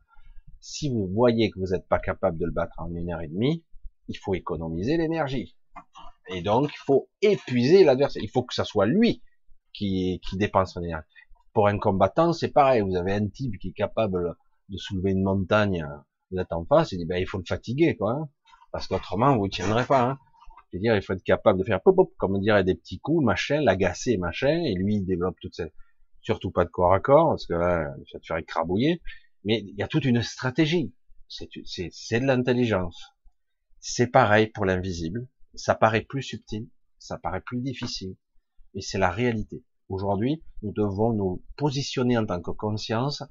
Si vous voyez que vous n'êtes pas capable de le battre en une heure et demie, il faut économiser l'énergie. Et donc, il faut épuiser l'adversaire. Il faut que ça soit lui qui, qui dépense son énergie. Pour un combattant, c'est pareil. Vous avez un type qui est capable de soulever une montagne, vous êtes en face, il dit, ben, il faut le fatiguer, quoi. Hein. parce qu'autrement, vous ne tiendrez pas. Hein. Je veux dire, il faut être capable de faire pop, pop, comme dire, des petits coups, machin, l'agacer, machin, et lui, il développe toute cette, surtout pas de corps à corps, parce que là, ça te faire écrabouiller. Mais il y a toute une stratégie. C'est de l'intelligence. C'est pareil pour l'invisible. Ça paraît plus subtil, ça paraît plus difficile. Et c'est la réalité. Aujourd'hui, nous devons nous positionner en tant que conscience.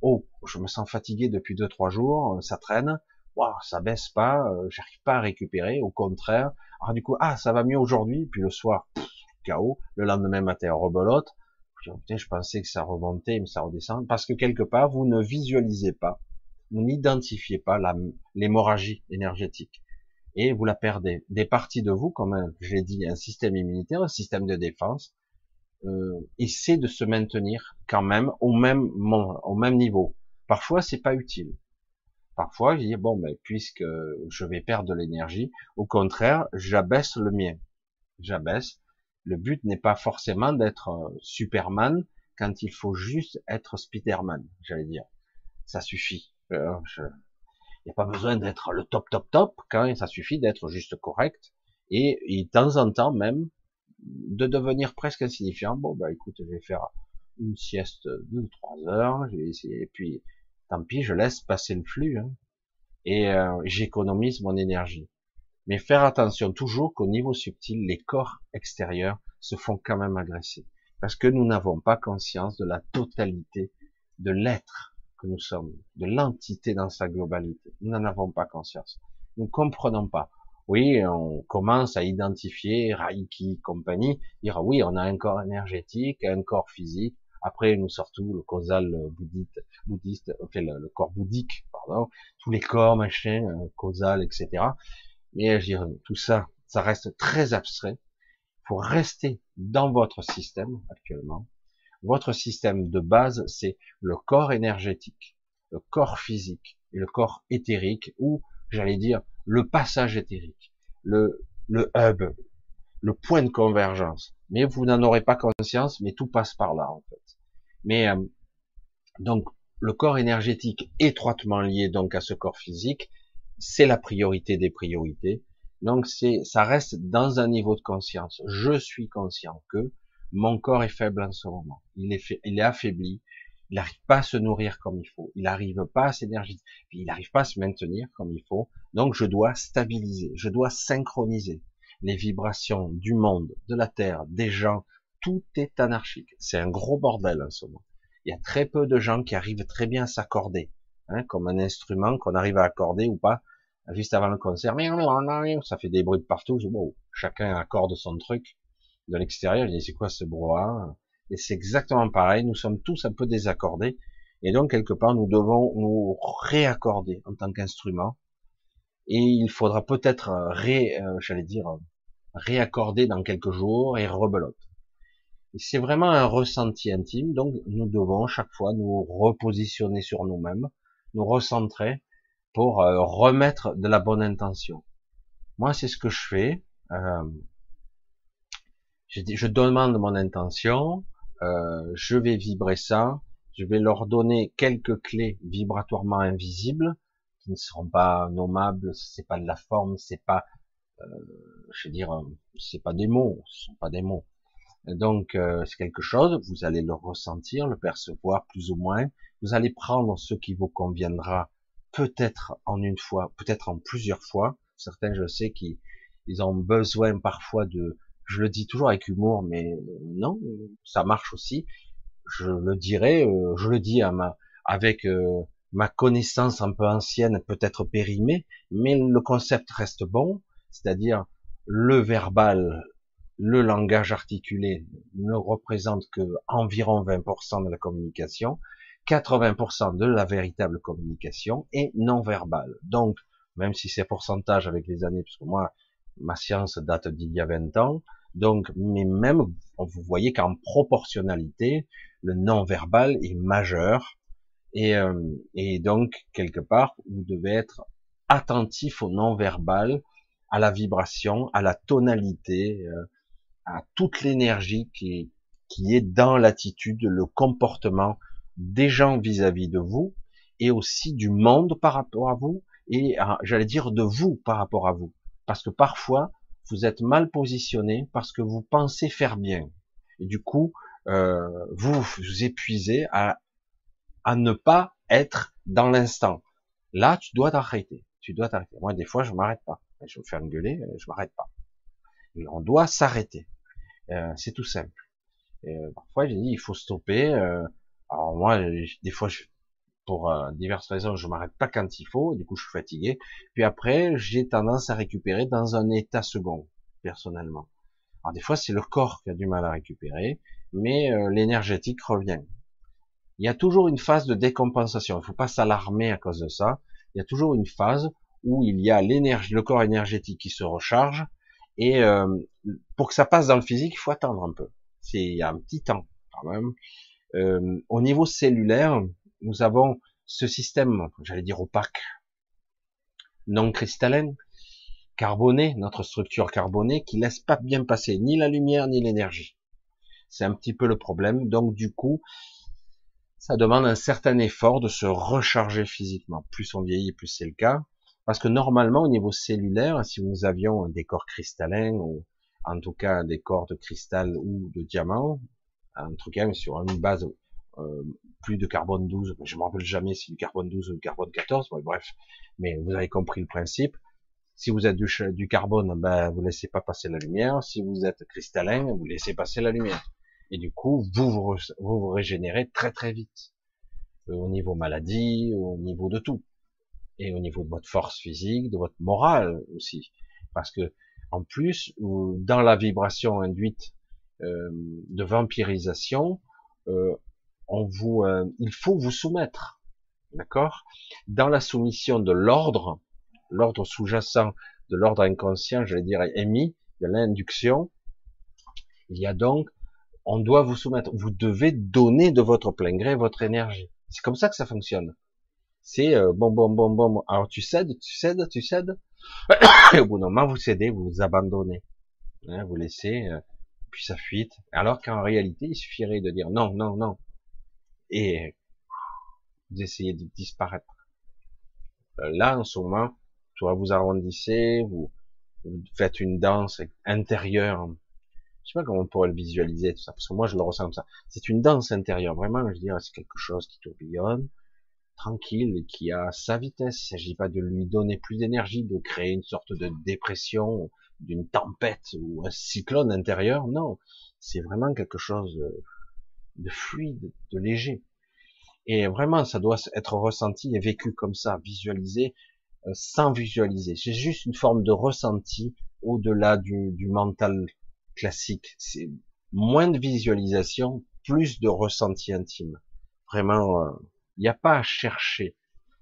Oh, je me sens fatigué depuis deux trois jours, ça traîne. Waouh, ça baisse pas, euh, j'arrive pas à récupérer. Au contraire. Alors du coup, ah, ça va mieux aujourd'hui. Puis le soir, chaos. Le lendemain matin, rebelote. Je pensais que ça remontait, mais ça redescend. Parce que quelque part, vous ne visualisez pas, vous n'identifiez pas l'hémorragie énergétique. Et vous la perdez. Des parties de vous, comme j'ai dit, un système immunitaire, un système de défense, euh, essaie de se maintenir quand même au même au même niveau. Parfois, c'est pas utile. Parfois, je dis bon, ben, puisque je vais perdre de l'énergie, au contraire, j'abaisse le mien. J'abaisse. Le but n'est pas forcément d'être euh, Superman quand il faut juste être Spiderman, j'allais dire. Ça suffit. Euh, il n'y a pas besoin d'être le top, top, top quand ça suffit d'être juste correct et, de temps en temps même de devenir presque insignifiant. Bon, bah écoute, je vais faire une sieste de trois heures, et puis tant pis, je laisse passer le flux, hein, et euh, j'économise mon énergie. Mais faire attention toujours qu'au niveau subtil, les corps extérieurs se font quand même agresser, parce que nous n'avons pas conscience de la totalité de l'être que nous sommes, de l'entité dans sa globalité. Nous n'en avons pas conscience. Nous ne comprenons pas oui, on commence à identifier Reiki, compagnie, dire oui, on a un corps énergétique, un corps physique. Après, nous sortons le causal bouddhiste, bouddhiste, enfin le, corps bouddhique, pardon, tous les corps, machin, euh, causal, etc. Mais je dire, tout ça, ça reste très abstrait. Il faut rester dans votre système actuellement. Votre système de base, c'est le corps énergétique, le corps physique et le corps éthérique, ou j'allais dire le passage éthérique, le, le hub, le point de convergence. Mais vous n'en aurez pas conscience, mais tout passe par là en fait. Mais euh, donc le corps énergétique étroitement lié donc à ce corps physique, c'est la priorité des priorités. Donc c'est, ça reste dans un niveau de conscience. Je suis conscient que mon corps est faible en ce moment. Il est, il est affaibli il n'arrive pas à se nourrir comme il faut, il n'arrive pas à s'énergiser, il n'arrive pas à se maintenir comme il faut. Donc je dois stabiliser, je dois synchroniser les vibrations du monde, de la terre, des gens. Tout est anarchique. C'est un gros bordel en ce moment. Il y a très peu de gens qui arrivent très bien à s'accorder, hein, comme un instrument qu'on arrive à accorder ou pas. Juste avant le concert, ça fait des bruits de partout. Je, chacun accorde son truc de l'extérieur. Je dis c'est quoi ce brouhaha? Et c'est exactement pareil, nous sommes tous un peu désaccordés, et donc quelque part nous devons nous réaccorder en tant qu'instrument, et il faudra peut-être ré, euh, j'allais dire, réaccorder dans quelques jours et rebelote. C'est vraiment un ressenti intime, donc nous devons chaque fois nous repositionner sur nous-mêmes, nous recentrer pour euh, remettre de la bonne intention. Moi, c'est ce que je fais. Euh, je, je demande mon intention, euh, je vais vibrer ça, je vais leur donner quelques clés vibratoirement invisibles qui ne seront pas nommables, c'est pas de la forme, c'est pas, euh, je veux dire, c'est pas des mots, ce sont pas des mots. Donc euh, c'est quelque chose, vous allez le ressentir, le percevoir plus ou moins. Vous allez prendre ce qui vous conviendra, peut-être en une fois, peut-être en plusieurs fois. Certains, je sais, qu'ils ils ont besoin parfois de je le dis toujours avec humour, mais non, ça marche aussi. Je le dirais, euh, je le dis à ma, avec euh, ma connaissance un peu ancienne, peut-être périmée, mais le concept reste bon, c'est-à-dire le verbal le langage articulé ne représente que environ 20% de la communication, 80% de la véritable communication est non verbale. Donc, même si c'est pourcentage avec les années, parce que moi, ma science date d'il y a 20 ans, donc, mais même, vous voyez qu'en proportionnalité, le non-verbal est majeur, et, euh, et donc, quelque part, vous devez être attentif au non-verbal, à la vibration, à la tonalité, euh, à toute l'énergie qui, qui est dans l'attitude, le comportement des gens vis-à-vis de vous, et aussi du monde par rapport à vous, et j'allais dire de vous par rapport à vous. Parce que parfois, vous êtes mal positionné parce que vous pensez faire bien. Et du coup, euh, vous vous épuisez à, à ne pas être dans l'instant. Là, tu dois t'arrêter. Tu dois t'arrêter. Moi, des fois, je m'arrête pas. Je me faire engueuler, je m'arrête pas. Et on doit s'arrêter. Euh, c'est tout simple. Euh, parfois, j'ai dit, il faut stopper. Euh, alors moi, des fois, je, pour euh, diverses raisons, je m'arrête pas quand il faut. Du coup, je suis fatigué. Puis après, j'ai tendance à récupérer dans un état second, personnellement. Alors des fois, c'est le corps qui a du mal à récupérer, mais euh, l'énergétique revient. Il y a toujours une phase de décompensation. Il faut pas s'alarmer à cause de ça. Il y a toujours une phase où il y a l'énergie, le corps énergétique qui se recharge, et euh, pour que ça passe dans le physique, il faut attendre un peu. C'est un petit temps quand même. Euh, au niveau cellulaire, nous avons ce système, j'allais dire opaque, non cristallin, carboné, notre structure carbonée, qui laisse pas bien passer ni la lumière ni l'énergie. C'est un petit peu le problème. Donc du coup, ça demande un certain effort de se recharger physiquement. Plus on vieillit, plus c'est le cas. Parce que normalement, au niveau cellulaire, si nous avions des corps cristallins, ou en tout cas des corps de cristal ou de diamant, en tout cas sur une base euh, plus de carbone 12, je me rappelle jamais si du carbone 12 ou du carbone 14, bref, mais vous avez compris le principe. Si vous êtes du, carbone, ben, vous laissez pas passer la lumière. Si vous êtes cristallin, vous laissez passer la lumière. Et du coup, vous vous, vous, régénérez très très vite. Euh, au niveau maladie, au niveau de tout et au niveau de votre force physique, de votre morale aussi, parce que en plus, dans la vibration induite euh, de vampirisation, euh, euh, il faut vous soumettre, d'accord? Dans la soumission de l'ordre, l'ordre sous-jacent de l'ordre inconscient, je vais dire émis, de l'induction, il y a donc, on doit vous soumettre. Vous devez donner de votre plein gré votre énergie. C'est comme ça que ça fonctionne. C'est bon, bon, bon, bon. Alors tu cèdes, tu cèdes, tu cèdes. Et au bout d'un moment, vous cédez, vous vous abandonnez. Hein, vous laissez, puis ça fuite. Alors qu'en réalité, il suffirait de dire non, non, non. Et vous essayez de disparaître. Euh, là, en ce moment, soit vous arrondissez, vous, faites une danse intérieure. Je sais pas comment on pourrait le visualiser, tout ça, parce que moi, je le ressens comme ça. C'est une danse intérieure. Vraiment, je dirais, c'est quelque chose qui tourbillonne tranquille qui a sa vitesse. Il s'agit pas de lui donner plus d'énergie, de créer une sorte de dépression, d'une tempête ou un cyclone intérieur. Non, c'est vraiment quelque chose de fluide, de léger. Et vraiment, ça doit être ressenti et vécu comme ça, visualisé, euh, sans visualiser. C'est juste une forme de ressenti au-delà du, mental classique. C'est moins de visualisation, plus de ressenti intime. Vraiment, euh, il n'y a pas à chercher.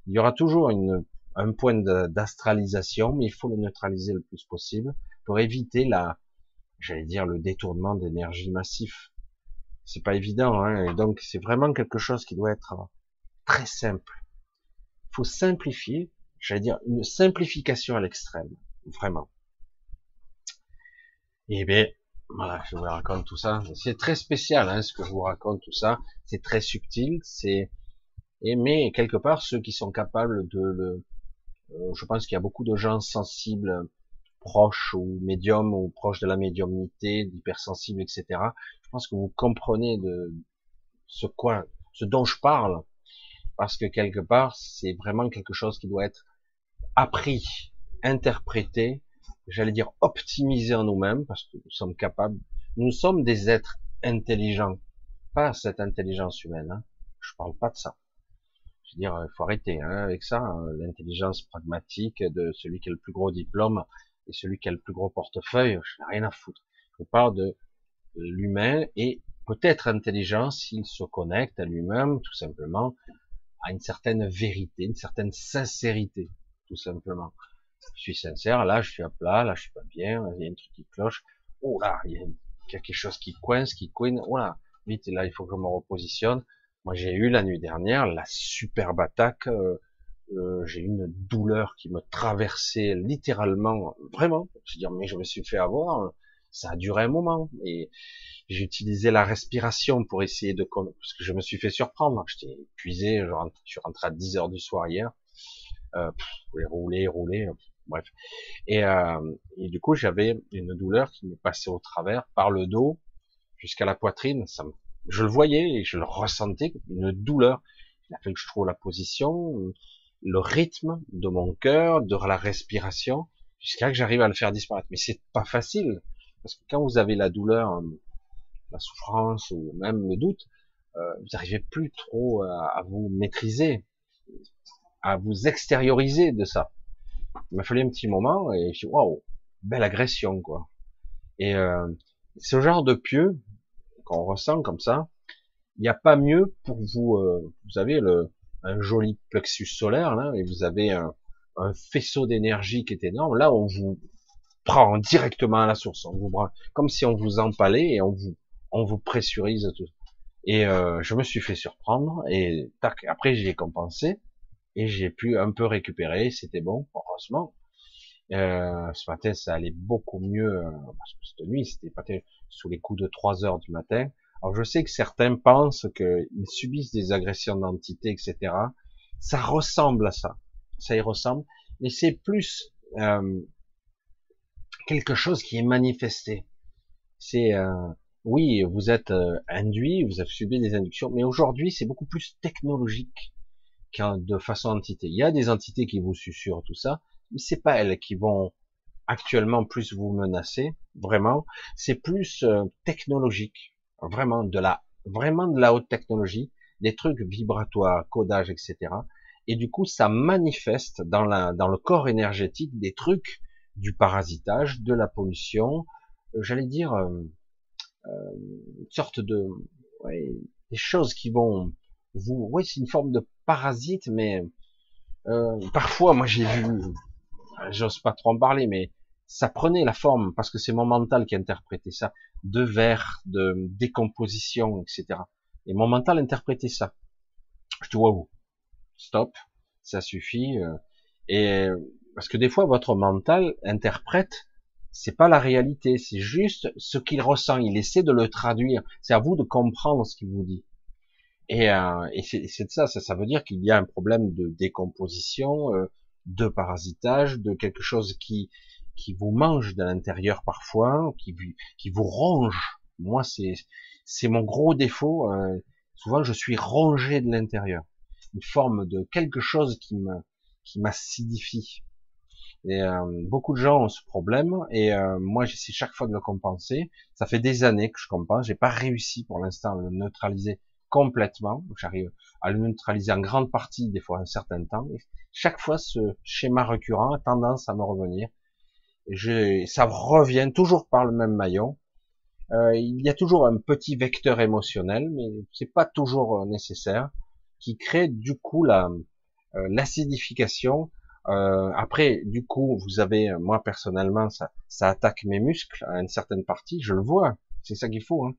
Il y aura toujours une, un point d'astralisation, mais il faut le neutraliser le plus possible pour éviter la, j'allais dire, le détournement d'énergie massif. C'est pas évident, hein, et donc c'est vraiment quelque chose qui doit être très simple. Il faut simplifier, j'allais dire, une simplification à l'extrême, vraiment. Et bien, voilà, je vous raconte tout ça. C'est très spécial, hein, ce que je vous raconte tout ça. C'est très subtil, c'est et mais quelque part, ceux qui sont capables de le, je pense qu'il y a beaucoup de gens sensibles, proches ou médiums ou proches de la médiumnité, d'hypersensibles, etc. Je pense que vous comprenez de ce quoi, ce dont je parle, parce que quelque part, c'est vraiment quelque chose qui doit être appris, interprété, j'allais dire optimisé en nous-mêmes, parce que nous sommes capables, nous sommes des êtres intelligents, pas cette intelligence humaine. Hein. Je parle pas de ça. Veux dire, il faut arrêter hein, avec ça, hein, l'intelligence pragmatique de celui qui a le plus gros diplôme et celui qui a le plus gros portefeuille, je n'ai rien à foutre. Je parle de l'humain et peut-être intelligent s'il se connecte à lui-même, tout simplement, à une certaine vérité, une certaine sincérité, tout simplement. Je suis sincère, là je suis à plat, là je suis pas bien, il y a un truc qui cloche, oh là, il y a, quelque chose qui coince, qui couine, oh là, vite, là il faut que je me repositionne. Moi j'ai eu la nuit dernière la superbe attaque, euh, euh, j'ai eu une douleur qui me traversait littéralement, vraiment, je veux dire, mais je me suis fait avoir, ça a duré un moment, et j'ai utilisé la respiration pour essayer de, parce que je me suis fait surprendre, j'étais épuisé, je, suis rentré à 10 heures du soir hier, euh, rouler, rouler, bref. Et, euh, et du coup, j'avais une douleur qui me passait au travers, par le dos, jusqu'à la poitrine, ça je le voyais et je le ressentais, une douleur. Il a fallu que je trouve la position, le rythme de mon cœur, de la respiration, jusqu'à que j'arrive à le faire disparaître. Mais c'est pas facile, parce que quand vous avez la douleur, la souffrance ou même le doute, euh, vous n'arrivez plus trop à, vous maîtriser, à vous extérioriser de ça. Il m'a fallu un petit moment et je suis waouh, belle agression quoi. Et euh, ce genre de pieux qu'on ressent comme ça, il n'y a pas mieux pour vous. Euh, vous avez le, un joli plexus solaire là et vous avez un, faisceau d'énergie qui est énorme. Là, on vous prend directement à la source, on vous comme si on vous empalait et on vous on vous pressurise tout. Et euh, je me suis fait surprendre et tac, après j'ai compensé et j'ai pu un peu récupérer, c'était bon, heureusement. Euh, ce matin ça allait beaucoup mieux euh, parce que cette nuit c'était pas sous les coups de 3 heures du matin. Alors je sais que certains pensent qu'ils subissent des agressions d'entités, etc. Ça ressemble à ça, ça y ressemble, mais c'est plus euh, quelque chose qui est manifesté. C'est euh, oui, vous êtes euh, induit, vous avez subi des inductions, mais aujourd'hui c'est beaucoup plus technologique qu'en de façon entité. Il y a des entités qui vous susurrent tout ça, mais c'est pas elles qui vont actuellement plus vous menacer, vraiment. C'est plus euh, technologique, vraiment de la, vraiment de la haute technologie, des trucs vibratoires, codage, etc. Et du coup, ça manifeste dans la, dans le corps énergétique des trucs du parasitage, de la pollution, euh, j'allais dire euh, une sorte de ouais, des choses qui vont vous ouais c'est une forme de parasite mais euh, parfois moi j'ai vu j'ose pas trop en parler mais ça prenait la forme parce que c'est mon mental qui interprétait ça de verre de décomposition etc et mon mental interprétait ça je dis waouh stop ça suffit euh, et parce que des fois votre mental interprète c'est pas la réalité, c'est juste ce qu'il ressent. Il essaie de le traduire. C'est à vous de comprendre ce qu'il vous dit. Et, euh, et c'est de ça, ça, ça veut dire qu'il y a un problème de décomposition, euh, de parasitage, de quelque chose qui qui vous mange de l'intérieur parfois, qui qui vous ronge. Moi, c'est c'est mon gros défaut. Euh, souvent, je suis rongé de l'intérieur, une forme de quelque chose qui me qui m'acidifie. Et euh, beaucoup de gens ont ce problème et euh, moi j'essaie chaque fois de le compenser. Ça fait des années que je compense. J'ai pas réussi pour l'instant à le neutraliser complètement. J'arrive à le neutraliser en grande partie, des fois un certain temps. Et chaque fois, ce schéma récurrent a tendance à me revenir. Je, ça revient toujours par le même maillon. Euh, il y a toujours un petit vecteur émotionnel, mais c'est pas toujours nécessaire, qui crée du coup la l'acidification euh, après, du coup, vous avez, euh, moi personnellement, ça, ça attaque mes muscles à une certaine partie, je le vois, c'est ça qu'il faut. Hein.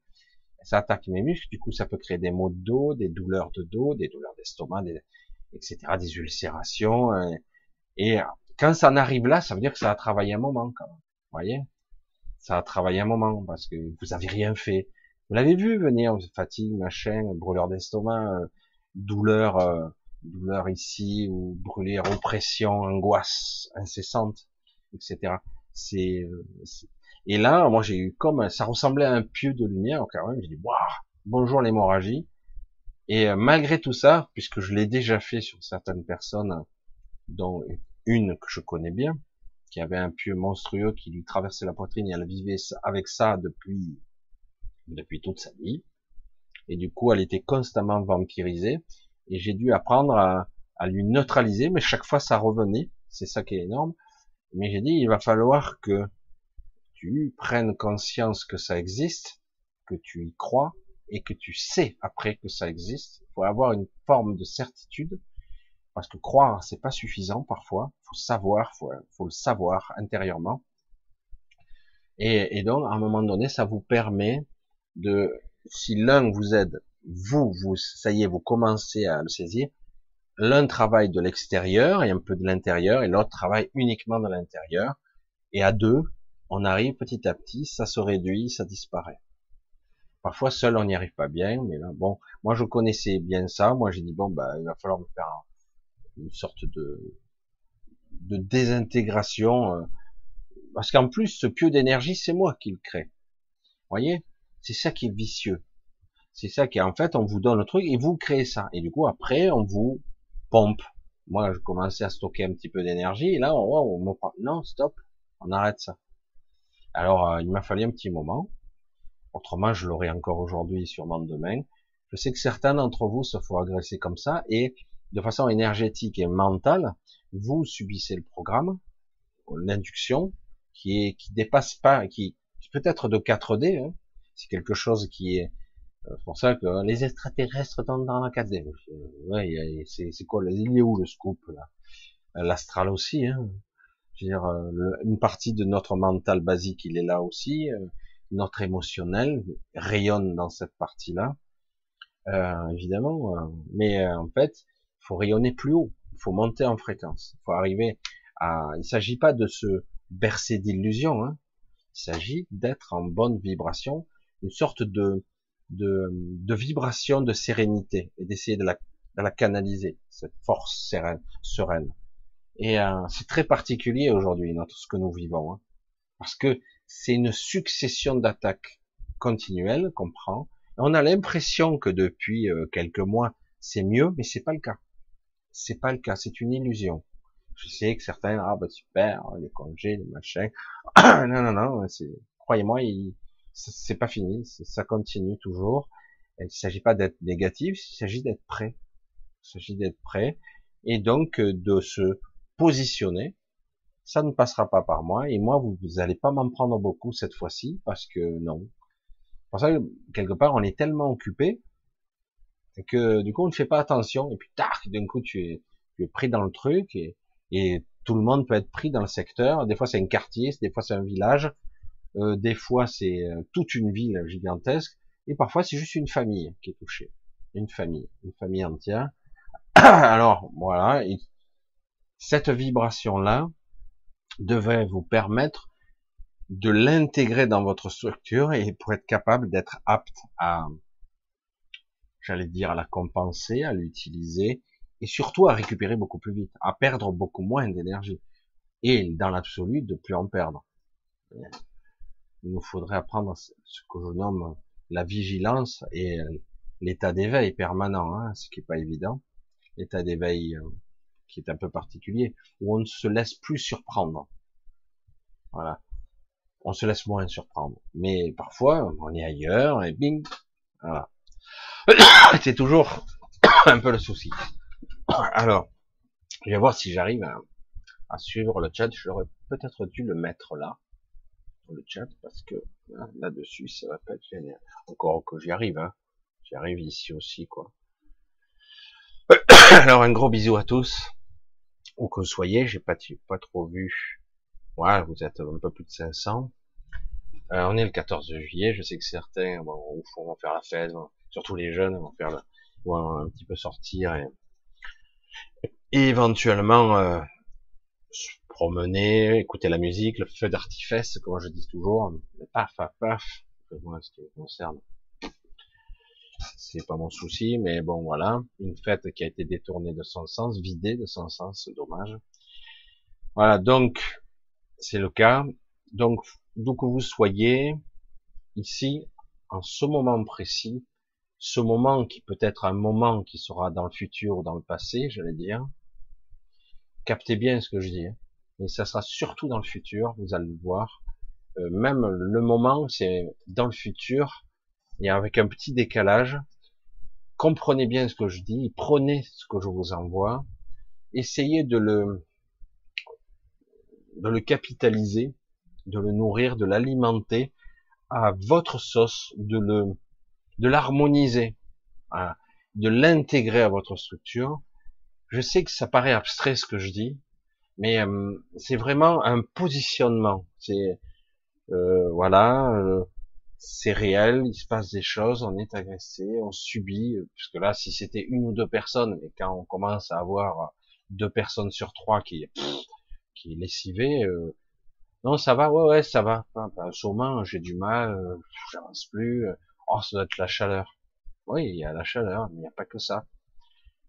Ça attaque mes muscles, du coup, ça peut créer des maux de dos, des douleurs de dos, des douleurs d'estomac, etc., des ulcérations. Euh, et quand ça en arrive là, ça veut dire que ça a travaillé un moment, quand même. Vous voyez? Ça a travaillé un moment parce que vous avez rien fait. Vous l'avez vu venir, fatigue, machin, brûleur d'estomac, douleur douleur ici, ou brûler, oppression, angoisse incessante, etc. Euh, c'est, et là, moi j'ai eu comme, ça ressemblait à un pieu de lumière, quand même, j'ai dit, waouh, bonjour l'hémorragie. Et euh, malgré tout ça, puisque je l'ai déjà fait sur certaines personnes, dont une que je connais bien, qui avait un pieu monstrueux qui lui traversait la poitrine et elle vivait avec ça depuis, depuis toute sa vie. Et du coup, elle était constamment vampirisée et j'ai dû apprendre à, à, lui neutraliser, mais chaque fois ça revenait, c'est ça qui est énorme. Mais j'ai dit, il va falloir que tu prennes conscience que ça existe, que tu y crois et que tu sais après que ça existe. Il faut avoir une forme de certitude parce que croire c'est pas suffisant parfois. Faut savoir, faut, le savoir intérieurement. Et, et donc à un moment donné, ça vous permet de, si l'un vous aide, vous, vous, ça y est, vous commencez à le saisir. L'un travaille de l'extérieur et un peu de l'intérieur, et l'autre travaille uniquement de l'intérieur. Et à deux, on arrive petit à petit, ça se réduit, ça disparaît. Parfois seul on n'y arrive pas bien, mais là bon, moi je connaissais bien ça, moi j'ai dit bon bah il va falloir me faire une sorte de de désintégration, euh, parce qu'en plus ce pieu d'énergie c'est moi qui le crée. Vous voyez, c'est ça qui est vicieux. C'est ça qui est en fait on vous donne le truc et vous créez ça, et du coup après on vous pompe. Moi je commençais à stocker un petit peu d'énergie, et là on, on, on non stop, on arrête ça. Alors, euh, il m'a fallu un petit moment. Autrement, je l'aurai encore aujourd'hui, sûrement demain. Je sais que certains d'entre vous se font agresser comme ça et de façon énergétique et mentale, vous subissez le programme, l'induction, qui dépasse pas, qui, peut être de 4D, hein. c'est quelque chose qui est, euh, c'est pour ça que les extraterrestres sont dans la 4D. Ouais, c'est quoi, il est où le scoop là? L'astral aussi, hein je veux dire, euh, une partie de notre mental basique, il est là aussi. Euh, notre émotionnel rayonne dans cette partie-là, euh, évidemment. mais en fait, il faut rayonner plus haut. Il faut monter en fréquence. Il faut arriver à. Il s'agit pas de se bercer d'illusions. Hein. Il s'agit d'être en bonne vibration, une sorte de de, de vibration de sérénité et d'essayer de la, de la canaliser cette force sereine. sereine. Et euh, c'est très particulier aujourd'hui notre ce que nous vivons, hein, parce que c'est une succession d'attaques continuelles qu'on prend. on a l'impression que depuis euh, quelques mois c'est mieux, mais c'est pas le cas. C'est pas le cas, c'est une illusion. Je sais que certains ah bah super les congés, les machins. non non non, croyez-moi, c'est pas fini, ça continue toujours. Il s'agit pas d'être négatif, il s'agit d'être prêt. Il s'agit d'être prêt et donc euh, de se positionner, ça ne passera pas par moi, et moi, vous n'allez pas m'en prendre beaucoup cette fois-ci, parce que non. Pour ça, quelque part, on est tellement occupé, que du coup, on ne fait pas attention, et puis, tac, d'un coup, tu es, tu es pris dans le truc, et, et tout le monde peut être pris dans le secteur. Des fois, c'est un quartier, des fois, c'est un village, euh, des fois, c'est euh, toute une ville gigantesque, et parfois, c'est juste une famille qui est touchée. Une famille, une famille entière. Alors, voilà, cette vibration-là devrait vous permettre de l'intégrer dans votre structure et pour être capable d'être apte à, j'allais dire, à la compenser, à l'utiliser et surtout à récupérer beaucoup plus vite, à perdre beaucoup moins d'énergie et dans l'absolu de plus en perdre. Il nous faudrait apprendre ce que je nomme la vigilance et l'état d'éveil permanent, hein, ce qui est pas évident. L'état d'éveil euh, qui est un peu particulier, où on ne se laisse plus surprendre. Voilà. On se laisse moins surprendre. Mais parfois, on est ailleurs, et bing, voilà. C'est toujours un peu le souci. Alors, je vais voir si j'arrive à, suivre le chat. J'aurais peut-être dû le mettre là, le chat, parce que là-dessus, ça va pas être génial. Encore que j'y arrive, hein. J'y arrive ici aussi, quoi. Alors, un gros bisou à tous où que vous soyez, j'ai pas, pas trop vu. Voilà, vous êtes un peu plus de 500. Euh, on est le 14 juillet, je sais que certains bon, vont faire la fête, surtout les jeunes vont faire le, un petit peu sortir et, éventuellement euh, se promener, écouter la musique, le feu d'artifice, comme je dis toujours, paf, paf, paf, moi ce qui me concerne c'est pas mon souci, mais bon voilà, une fête qui a été détournée de son sens, vidée de son sens, dommage. Voilà, donc c'est le cas. Donc d'où que vous soyez ici, en ce moment précis, ce moment qui peut être un moment qui sera dans le futur ou dans le passé, j'allais dire, captez bien ce que je dis, mais ça sera surtout dans le futur, vous allez le voir. Euh, même le moment, c'est dans le futur, et avec un petit décalage. Comprenez bien ce que je dis, prenez ce que je vous envoie, essayez de le, de le capitaliser, de le nourrir, de l'alimenter à votre sauce, de le, de l'harmoniser, de l'intégrer à votre structure. Je sais que ça paraît abstrait ce que je dis, mais euh, c'est vraiment un positionnement. C'est euh, voilà, euh, c'est réel, il se passe des choses, on est agressé, on subit. Parce que là, si c'était une ou deux personnes, mais quand on commence à avoir deux personnes sur trois qui qui est lessivé, non, ça va, ouais, ouais, ça va. Enfin, sûrement, j'ai du mal, j'avance plus. Oh, ça doit être la chaleur. Oui, il y a la chaleur, mais il n'y a pas que ça.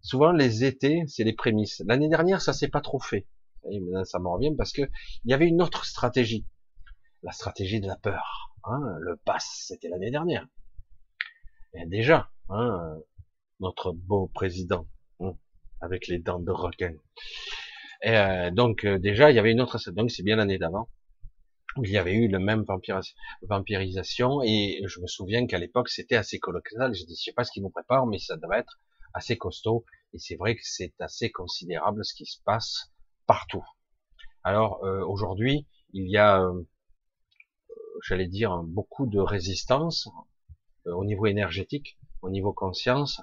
Souvent, les étés, c'est les prémices. L'année dernière, ça s'est pas trop fait. Et maintenant, ça me revient parce que il y avait une autre stratégie. La stratégie de la peur. Hein, le pass, c'était l'année dernière. Et déjà, hein, notre beau président, hein, avec les dents de requin. Euh, donc euh, déjà, il y avait une autre. Donc c'est bien l'année d'avant il y avait eu le même vampirisation et je me souviens qu'à l'époque c'était assez colossal. Je dis, je sais pas ce qui nous prépare, mais ça doit être assez costaud et c'est vrai que c'est assez considérable ce qui se passe partout. Alors euh, aujourd'hui, il y a, euh, j'allais dire, beaucoup de résistance euh, au niveau énergétique, au niveau conscience.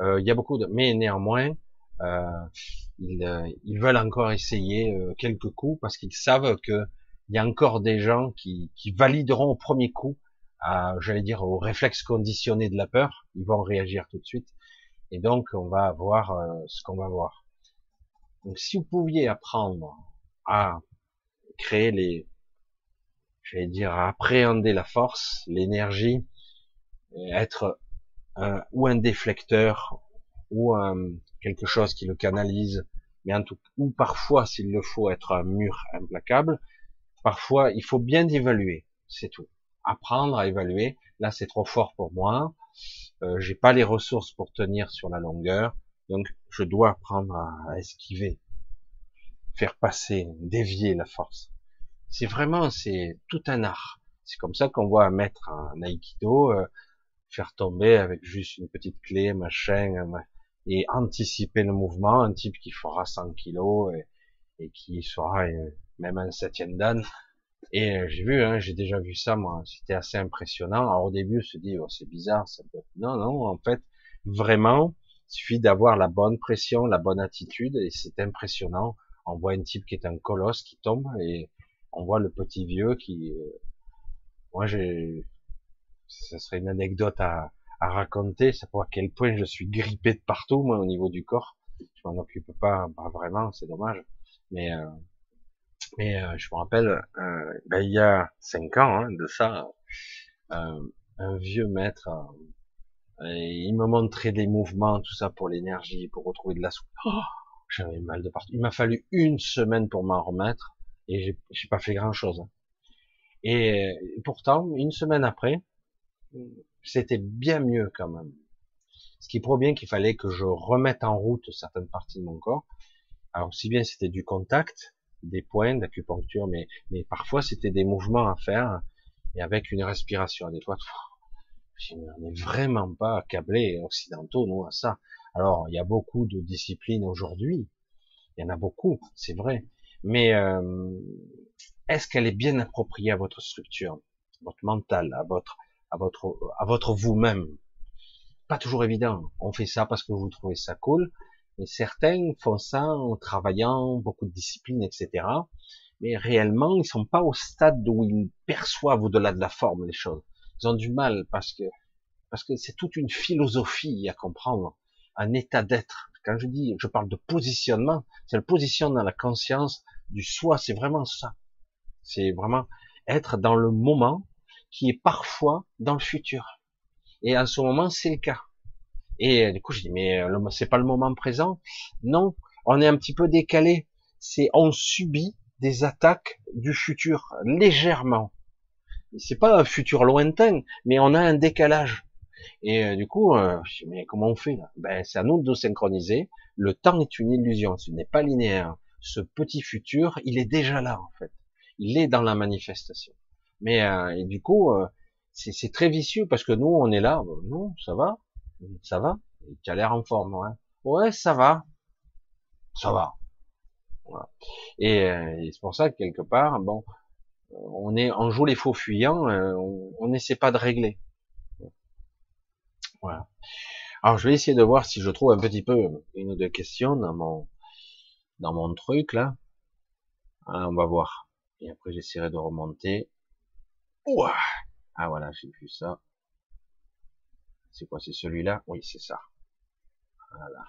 il y a beaucoup de, mais néanmoins, ils, ils, veulent encore essayer quelques coups parce qu'ils savent que il y a encore des gens qui, qui valideront au premier coup, j'allais dire, au réflexe conditionné de la peur. Ils vont réagir tout de suite. Et donc, on va voir euh, ce qu'on va voir. Donc, si vous pouviez apprendre à créer les, j'allais dire, à appréhender la force, l'énergie, être un, ou un déflecteur, ou quelque chose qui le canalise, mais en tout, ou parfois, s'il le faut, être un mur implacable, Parfois, il faut bien évaluer, c'est tout. Apprendre à évaluer. Là, c'est trop fort pour moi. Euh, j'ai pas les ressources pour tenir sur la longueur, donc je dois apprendre à, esquiver, faire passer, dévier la force. C'est vraiment, c'est tout un art. C'est comme ça qu'on voit un maître en aïkido euh, faire tomber avec juste une petite clé, machin, euh, et anticiper le mouvement. Un type qui fera 100 kilos et, qui sera euh, même un septième dan. Et euh, j'ai vu, hein, j'ai déjà vu ça, moi, c'était assez impressionnant. Alors au début, je me dit, oh, c'est bizarre, ça peut... non, non, en fait, vraiment, il suffit d'avoir la bonne pression, la bonne attitude, et c'est impressionnant. On voit un type qui est un colosse qui tombe, et on voit le petit vieux qui, euh, moi, j'ai, ça serait une anecdote à, à raconter, ça pour à quel point je suis grippé de partout, moi, au niveau du corps. Je m'en occupe pas, vraiment, c'est dommage. Mais euh, mais euh, je me rappelle, euh, ben, il y a cinq ans hein, de ça, un vieux maître, il me montrait des mouvements, tout ça pour l'énergie, pour retrouver de la soupe. Oh, j'avais mal de partout. Il m'a fallu une semaine pour m'en remettre et j'ai pas fait grand chose. Hein. Et pourtant, une semaine après, c'était bien mieux quand même. Ce qui prouve bien qu'il fallait que je remette en route certaines parties de mon corps. Alors, si bien c'était du contact, des points d'acupuncture, mais, mais parfois c'était des mouvements à faire et avec une respiration adéquate. Je n'en est vraiment pas accablé occidentaux, nous, à ça. Alors, il y a beaucoup de disciplines aujourd'hui. Il y en a beaucoup, c'est vrai. Mais euh, est-ce qu'elle est bien appropriée à votre structure, votre mental, à votre, à votre, à votre vous-même? Pas toujours évident. On fait ça parce que vous trouvez ça cool, et certains font ça en travaillant beaucoup de disciplines, etc. Mais réellement, ils sont pas au stade où ils perçoivent au-delà de la forme les choses. Ils ont du mal parce que parce que c'est toute une philosophie à comprendre, un état d'être. Quand je dis, je parle de positionnement, c'est le positionnement dans la conscience du soi. C'est vraiment ça. C'est vraiment être dans le moment qui est parfois dans le futur. Et en ce moment, c'est le cas. Et du coup, je dis, mais c'est pas le moment présent. Non, on est un petit peu décalé. C'est, on subit des attaques du futur légèrement. C'est pas un futur lointain, mais on a un décalage. Et euh, du coup, je dis, mais comment on fait là? Ben, c'est à nous de synchroniser. Le temps est une illusion, ce n'est pas linéaire. Ce petit futur, il est déjà là en fait. Il est dans la manifestation. Mais et du coup, c'est très vicieux parce que nous, on est là. non, ça va. Ça va Tu as l'air en forme, ouais. Ouais, ça va. Ça va. Voilà. Et, euh, et c'est pour ça que quelque part, bon, on est, on joue les faux fuyants, euh, on n'essaie pas de régler. Voilà. Alors je vais essayer de voir si je trouve un petit peu une ou deux questions dans mon truc là. Ah, on va voir. Et après j'essaierai de remonter. Ouah ah voilà, j'ai vu ça. C'est quoi, c'est celui-là? Oui, c'est ça. Voilà.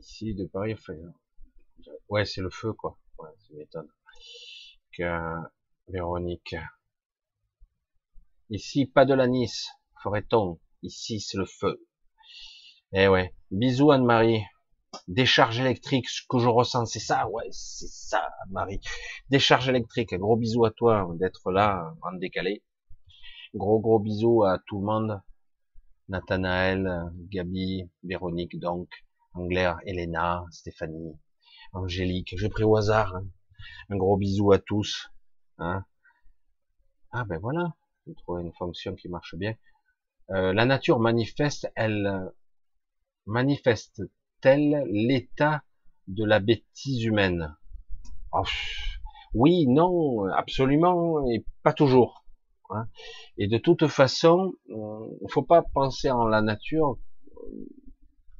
Ici, de Paris, enfin, ouais, c'est le feu, quoi. Ça m'étonne. Que Véronique. Ici, pas de la Nice, ferait-on. Ici, c'est le feu? Eh ouais. Bisous, Anne-Marie. Décharge électrique, ce que je ressens, c'est ça, ouais, c'est ça, Marie. Décharge électrique, gros bisous à toi d'être là en décalé. Gros gros bisous à tout le monde. Nathanaël, Gabi, Véronique donc, Anglaire, Elena, Stéphanie, Angélique, j'ai pris au hasard. Hein. Un gros bisou à tous. Hein. Ah ben voilà, j'ai trouvé une fonction qui marche bien. Euh, la nature manifeste, elle manifeste l'état de la bêtise humaine? Oh, Oui, non, absolument, et pas toujours. Hein. Et de toute façon, il ne faut pas penser en la nature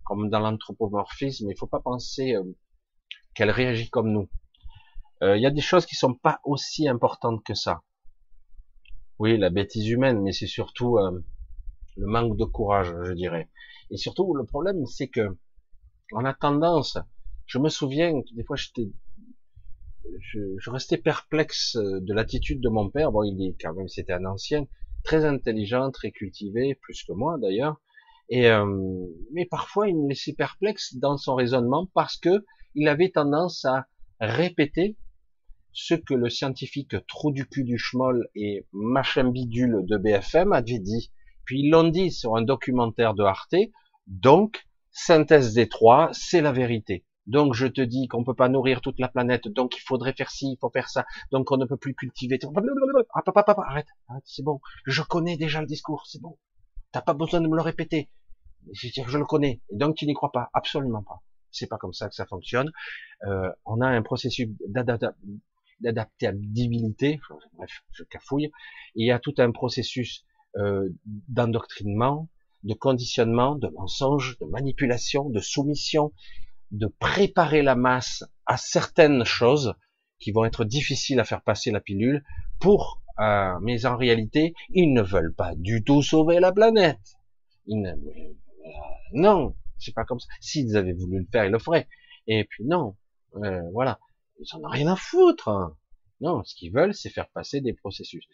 comme dans l'anthropomorphisme, il faut pas penser euh, qu'elle réagit comme nous. Euh, il y a des choses qui sont pas aussi importantes que ça. Oui, la bêtise humaine, mais c'est surtout euh, le manque de courage, je dirais. Et surtout, le problème, c'est que on a tendance, je me souviens, des fois j'étais, je, je, restais perplexe de l'attitude de mon père. Bon, il est quand même, c'était un ancien, très intelligent, très cultivé, plus que moi d'ailleurs. Et euh, mais parfois il me laissait perplexe dans son raisonnement parce que il avait tendance à répéter ce que le scientifique trou du cul du schmoll et machin bidule de BFM avait dit. Puis ils l'ont dit sur un documentaire de Arte. Donc synthèse des trois, c'est la vérité. Donc je te dis qu'on peut pas nourrir toute la planète, donc il faudrait faire ci, il faut faire ça, donc on ne peut plus cultiver. Ah, papa, papa, arrête, arrête c'est bon. Je connais déjà le discours, c'est bon. T'as pas besoin de me le répéter. Je, je le connais. Et donc tu n'y crois pas, absolument pas. C'est pas comme ça que ça fonctionne. Euh, on a un processus d'adaptabilité. Bref, je cafouille. il y a tout un processus euh, d'endoctrinement, de conditionnement, de mensonge, de manipulation, de soumission, de préparer la masse à certaines choses qui vont être difficiles à faire passer la pilule pour euh, mais en réalité ils ne veulent pas du tout sauver la planète. Ils ne, euh, non c'est pas comme ça. S'ils avaient voulu le faire ils le feraient. Et puis non euh, voilà. Ils en ont rien à foutre non ce qu'ils veulent c'est faire passer des processus.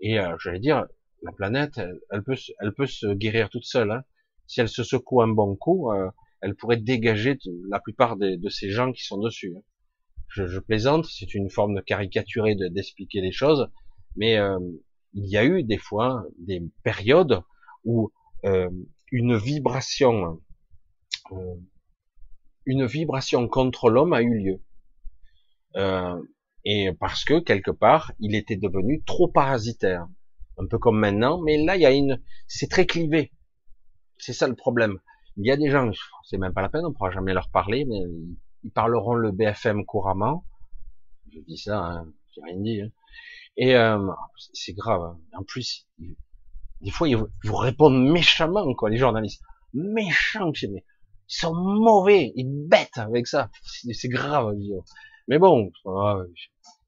Et euh, j'allais dire la planète, elle, peut, elle peut se guérir toute seule. Hein. Si elle se secoue un bon coup, euh, elle pourrait dégager la plupart de ces gens qui sont dessus. Hein. Je, plaisante, c'est une forme de caricaturé d'expliquer les choses, mais euh, il y a eu des fois des périodes où euh, une vibration, une vibration contre l'homme a eu lieu. et parce que quelque part, il était devenu trop parasitaire un peu comme maintenant, mais là il y a une, c'est très clivé. C'est ça le problème. Il y a des gens, c'est même pas la peine, on pourra jamais leur parler, mais ils parleront le BFM couramment. Je dis ça, hein, j'ai rien dit. Hein. Et euh, c'est grave. Hein. En plus, des fois ils vous répondent méchamment, quoi, les journalistes. Méchants, mais ils sont mauvais, ils bêtent avec ça. C'est grave. Mais bon,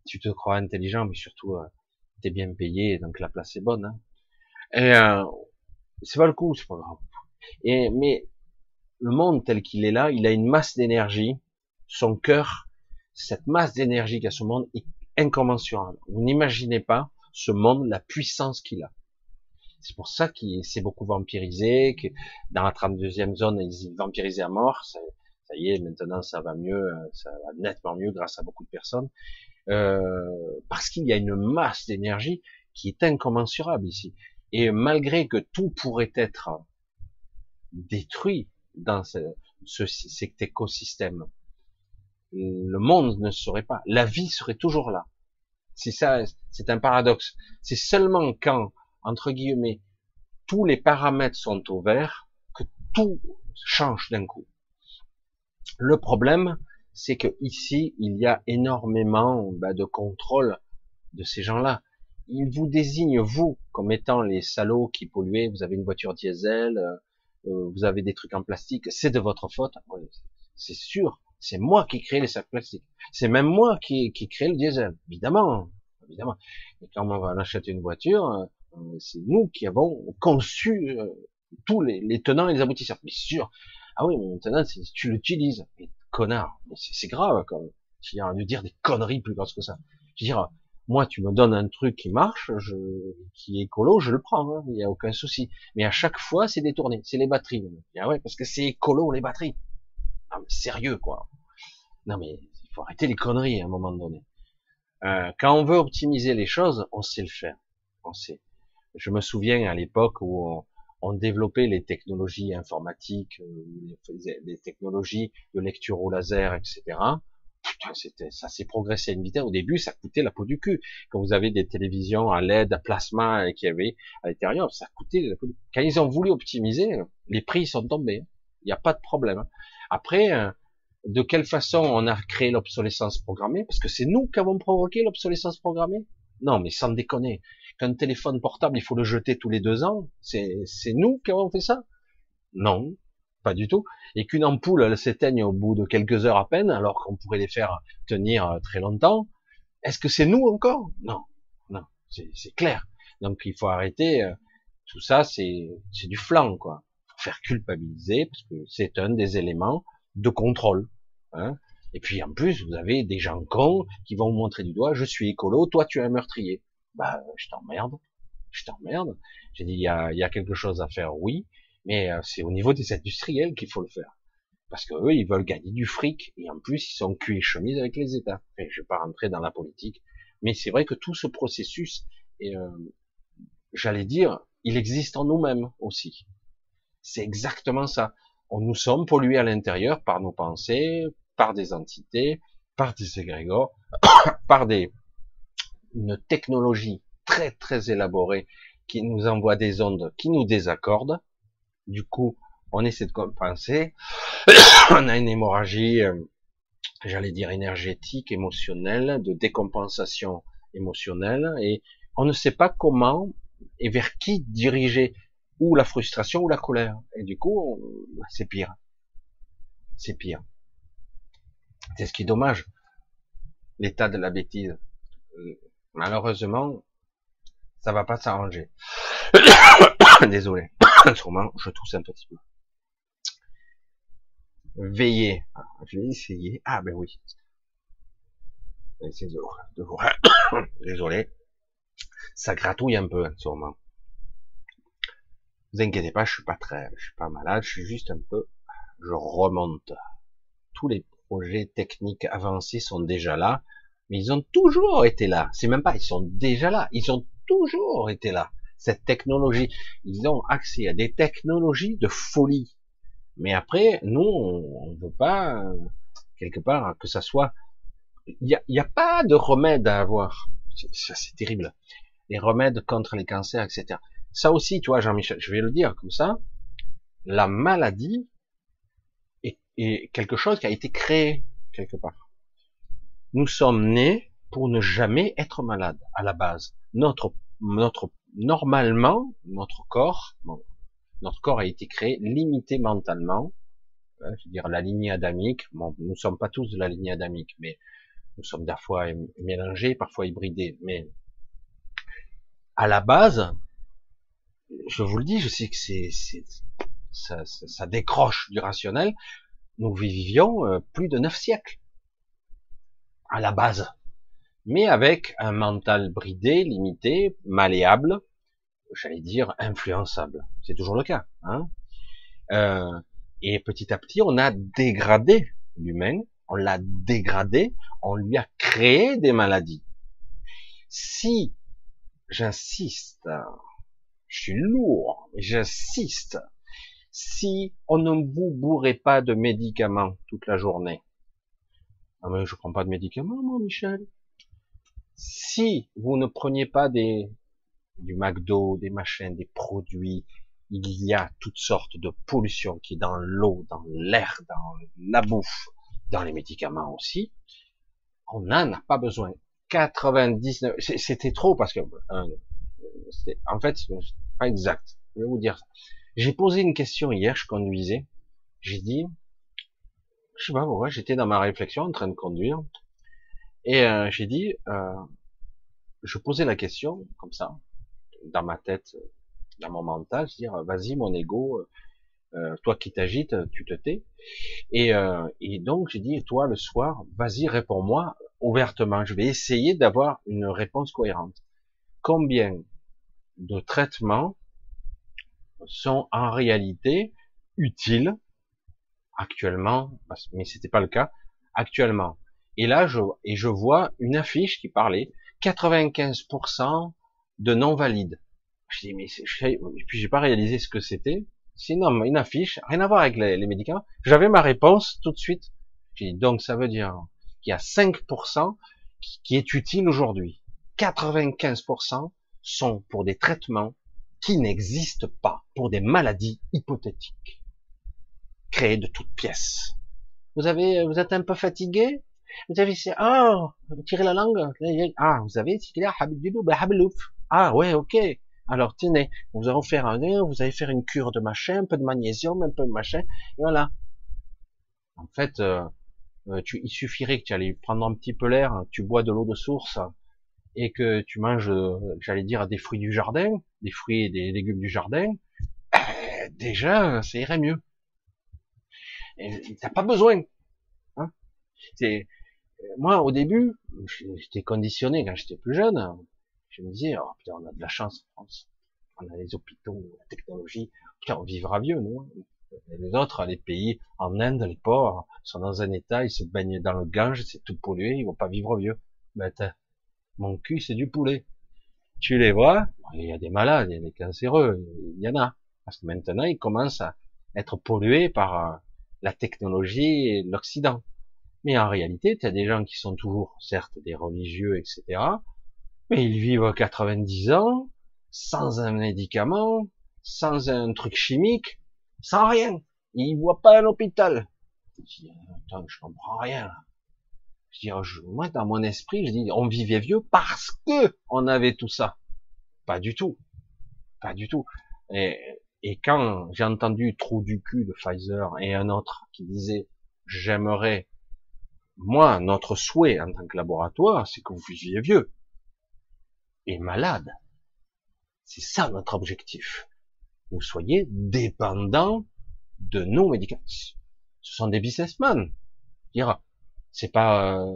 tu te crois intelligent, mais surtout euh, t'es bien payé, donc la place est bonne. Hein. Et euh, c'est pas le coup, c'est pas grave. Et mais le monde tel qu'il est là, il a une masse d'énergie. Son cœur, cette masse d'énergie qu'a ce monde est incommensurable. Vous n'imaginez pas ce monde, la puissance qu'il a. C'est pour ça qu'il s'est beaucoup vampirisé, que dans la 32e zone, ils vampirisé à mort. Ça, ça, y est, maintenant ça va mieux, ça va nettement mieux grâce à beaucoup de personnes. Euh, parce qu'il y a une masse d'énergie qui est incommensurable ici. Et malgré que tout pourrait être détruit dans ce, cet écosystème, le monde ne serait pas, la vie serait toujours là. C'est ça, c'est un paradoxe. C'est seulement quand, entre guillemets, tous les paramètres sont au vert que tout change d'un coup. Le problème, c'est que ici, il y a énormément bah, de contrôle de ces gens-là. Ils vous désignent, vous, comme étant les salauds qui polluaient, vous avez une voiture diesel, euh, vous avez des trucs en plastique, c'est de votre faute. c'est sûr, c'est moi qui crée les sacs plastiques. C'est même moi qui, qui crée le diesel, évidemment. évidemment. Et quand on va acheter une voiture, euh, c'est nous qui avons conçu euh, tous les, les, tenants et les aboutissants. Bien sûr. Ah oui, mais maintenant, tu l'utilises. Mais connard, c'est grave quand même. Je veux dire, de dire des conneries plus grosses que ça. Je veux dire, moi, tu me donnes un truc qui marche, je, qui est écolo, je le prends, hein, il n'y a aucun souci. Mais à chaque fois, c'est détourné, c'est les batteries. Ah ouais, parce que c'est écolo les batteries. Non mais sérieux quoi. Non mais il faut arrêter les conneries à un moment donné. Euh, quand on veut optimiser les choses, on sait le faire. On sait. Je me souviens à l'époque où on, développait les technologies informatiques, euh, les technologies de lecture au laser, etc c'était, ça s'est progressé à une vitesse. Au début, ça coûtait la peau du cul. Quand vous avez des télévisions à LED, à plasma, qui avait à l'intérieur, ça coûtait la peau du cul. Quand ils ont voulu optimiser, les prix sont tombés. Il n'y a pas de problème. Après, euh, de quelle façon on a créé l'obsolescence programmée? Parce que c'est nous qui avons provoqué l'obsolescence programmée? Non, mais sans déconner. Qu'un téléphone portable, il faut le jeter tous les deux ans, c'est, nous qui avons fait ça? Non, pas du tout, et qu'une ampoule s'éteigne au bout de quelques heures à peine, alors qu'on pourrait les faire tenir euh, très longtemps, est-ce que c'est nous encore? Non, non, c'est clair. Donc il faut arrêter. Euh, tout ça, c'est du flanc, quoi. Faire culpabiliser parce que c'est un des éléments de contrôle. Hein. Et puis en plus, vous avez des gens cons qui vont vous montrer du doigt. Je suis écolo, toi tu es un meurtrier. Bah, je t'emmerde, je t'emmerde. J'ai dit il y a, y a quelque chose à faire, oui, mais euh, c'est au niveau des industriels qu'il faut le faire. Parce que eux, ils veulent gagner du fric, et en plus, ils sont cuits et chemises avec les États. Enfin, je vais pas rentrer dans la politique, mais c'est vrai que tout ce processus, euh, j'allais dire, il existe en nous-mêmes aussi. C'est exactement ça. On nous sommes pollués à l'intérieur par nos pensées, par des entités, par des égrégores, par des une technologie très très élaborée qui nous envoie des ondes qui nous désaccordent, du coup, on essaie de compenser. on a une hémorragie, euh, j'allais dire énergétique, émotionnelle, de décompensation émotionnelle, et on ne sait pas comment et vers qui diriger ou la frustration ou la colère. Et du coup, c'est pire. C'est pire. C'est ce qui est dommage. L'état de la bêtise. Malheureusement, ça va pas s'arranger. Désolé. Sûrement, je tousse un petit peu. Veillez. Ah, je vais essayer. Ah ben oui. Essayer de, Désolé. Ça gratouille un peu, sûrement. Vous inquiétez pas, je suis pas très, je suis pas malade, je suis juste un peu, je remonte. Tous les projets techniques avancés sont déjà là, mais ils ont toujours été là. C'est même pas, ils sont déjà là. Ils ont toujours été là cette technologie. Ils ont accès à des technologies de folie. Mais après, nous, on ne veut pas, quelque part, que ça soit... Il n'y a, y a pas de remède à avoir. Ça, c'est terrible. Les remèdes contre les cancers, etc. Ça aussi, tu vois, Jean-Michel, je vais le dire comme ça, la maladie est, est quelque chose qui a été créé quelque part. Nous sommes nés pour ne jamais être malades à la base. Notre notre normalement, notre corps, notre corps a été créé limité mentalement, hein, je veux dire la lignée adamique. Bon, nous sommes pas tous de la lignée adamique, mais nous sommes parfois mélangés, parfois hybridés. Mais à la base, je vous le dis, je sais que c'est, ça, ça, décroche du rationnel. Nous vivions euh, plus de neuf siècles à la base mais avec un mental bridé, limité, malléable, j'allais dire influençable. C'est toujours le cas. Hein euh, et petit à petit, on a dégradé l'humain, on l'a dégradé, on lui a créé des maladies. Si, j'insiste, je suis lourd, j'insiste, si on ne vous bourrait pas de médicaments toute la journée, ah mais je prends pas de médicaments moi Michel, si vous ne preniez pas des, du McDo, des machins, des produits, il y a toutes sortes de pollutions qui est dans l'eau, dans l'air, dans la bouffe, dans les médicaments aussi, on n'en a pas besoin. 99, c'était trop parce que, euh, en fait, pas exact. Je vais vous dire J'ai posé une question hier, je conduisais. J'ai dit, je sais pas pourquoi, j'étais dans ma réflexion en train de conduire. Et euh, j'ai dit, euh, je posais la question, comme ça, dans ma tête, dans mon mental, je dire, vas-y mon ego, euh, toi qui t'agites, tu te tais. Et, euh, et donc j'ai dit, toi le soir, vas-y, réponds-moi ouvertement. Je vais essayer d'avoir une réponse cohérente. Combien de traitements sont en réalité utiles actuellement, mais c'était pas le cas actuellement. Et là, je, et je vois une affiche qui parlait 95% de non valides. Je dis mais et puis j'ai pas réalisé ce que c'était. Sinon, une affiche, rien à voir avec les, médicaments. J'avais ma réponse tout de suite. J'ai dit, donc ça veut dire qu'il y a 5% qui, est utile aujourd'hui. 95% sont pour des traitements qui n'existent pas, pour des maladies hypothétiques, créées de toutes pièces. Vous avez, vous êtes un peu fatigué? Vous avez, ah, oh, tirez la langue. Ah, vous avez, ah ouais, ok. Alors tenez, vous allez faire un vous allez faire une cure de machin, un peu de magnésium, un peu de machin, et voilà. En fait, euh, euh, tu, il suffirait que tu allais prendre un petit peu l'air, tu bois de l'eau de source, et que tu manges, euh, j'allais dire, des fruits du jardin, des fruits et des légumes du jardin, déjà, ça irait mieux. T'as pas besoin. Hein c'est moi au début, j'étais conditionné quand j'étais plus jeune je me disais, oh, putain, on a de la chance en France. On a les hôpitaux, la technologie. Putain, on vivra vieux, nous. Hein. les autres, les pays en Inde, les pauvres, sont dans un état, ils se baignent dans le Gange, c'est tout pollué, ils vont pas vivre vieux. Ben, mon cul, c'est du poulet. Tu les vois, il y a des malades, il y a des cancéreux, il y en a. Parce que maintenant, ils commencent à être pollués par euh, la technologie et l'Occident. Mais en réalité, tu as des gens qui sont toujours, certes, des religieux, etc., mais ils vivent à 90 ans, sans un médicament, sans un truc chimique, sans rien. Ils voient pas un hôpital. Je dis, attends, je comprends rien. Je dis, moi, dans mon esprit, je dis, on vivait vieux parce que on avait tout ça. Pas du tout. Pas du tout. Et, et quand j'ai entendu trou du cul de Pfizer et un autre qui disait, j'aimerais, moi, notre souhait en tant que laboratoire, c'est que vous viviez vieux et malade. C'est ça notre objectif. Vous soyez dépendant de nos médicaments. Ce sont des businessmen. Dire, c'est pas, euh,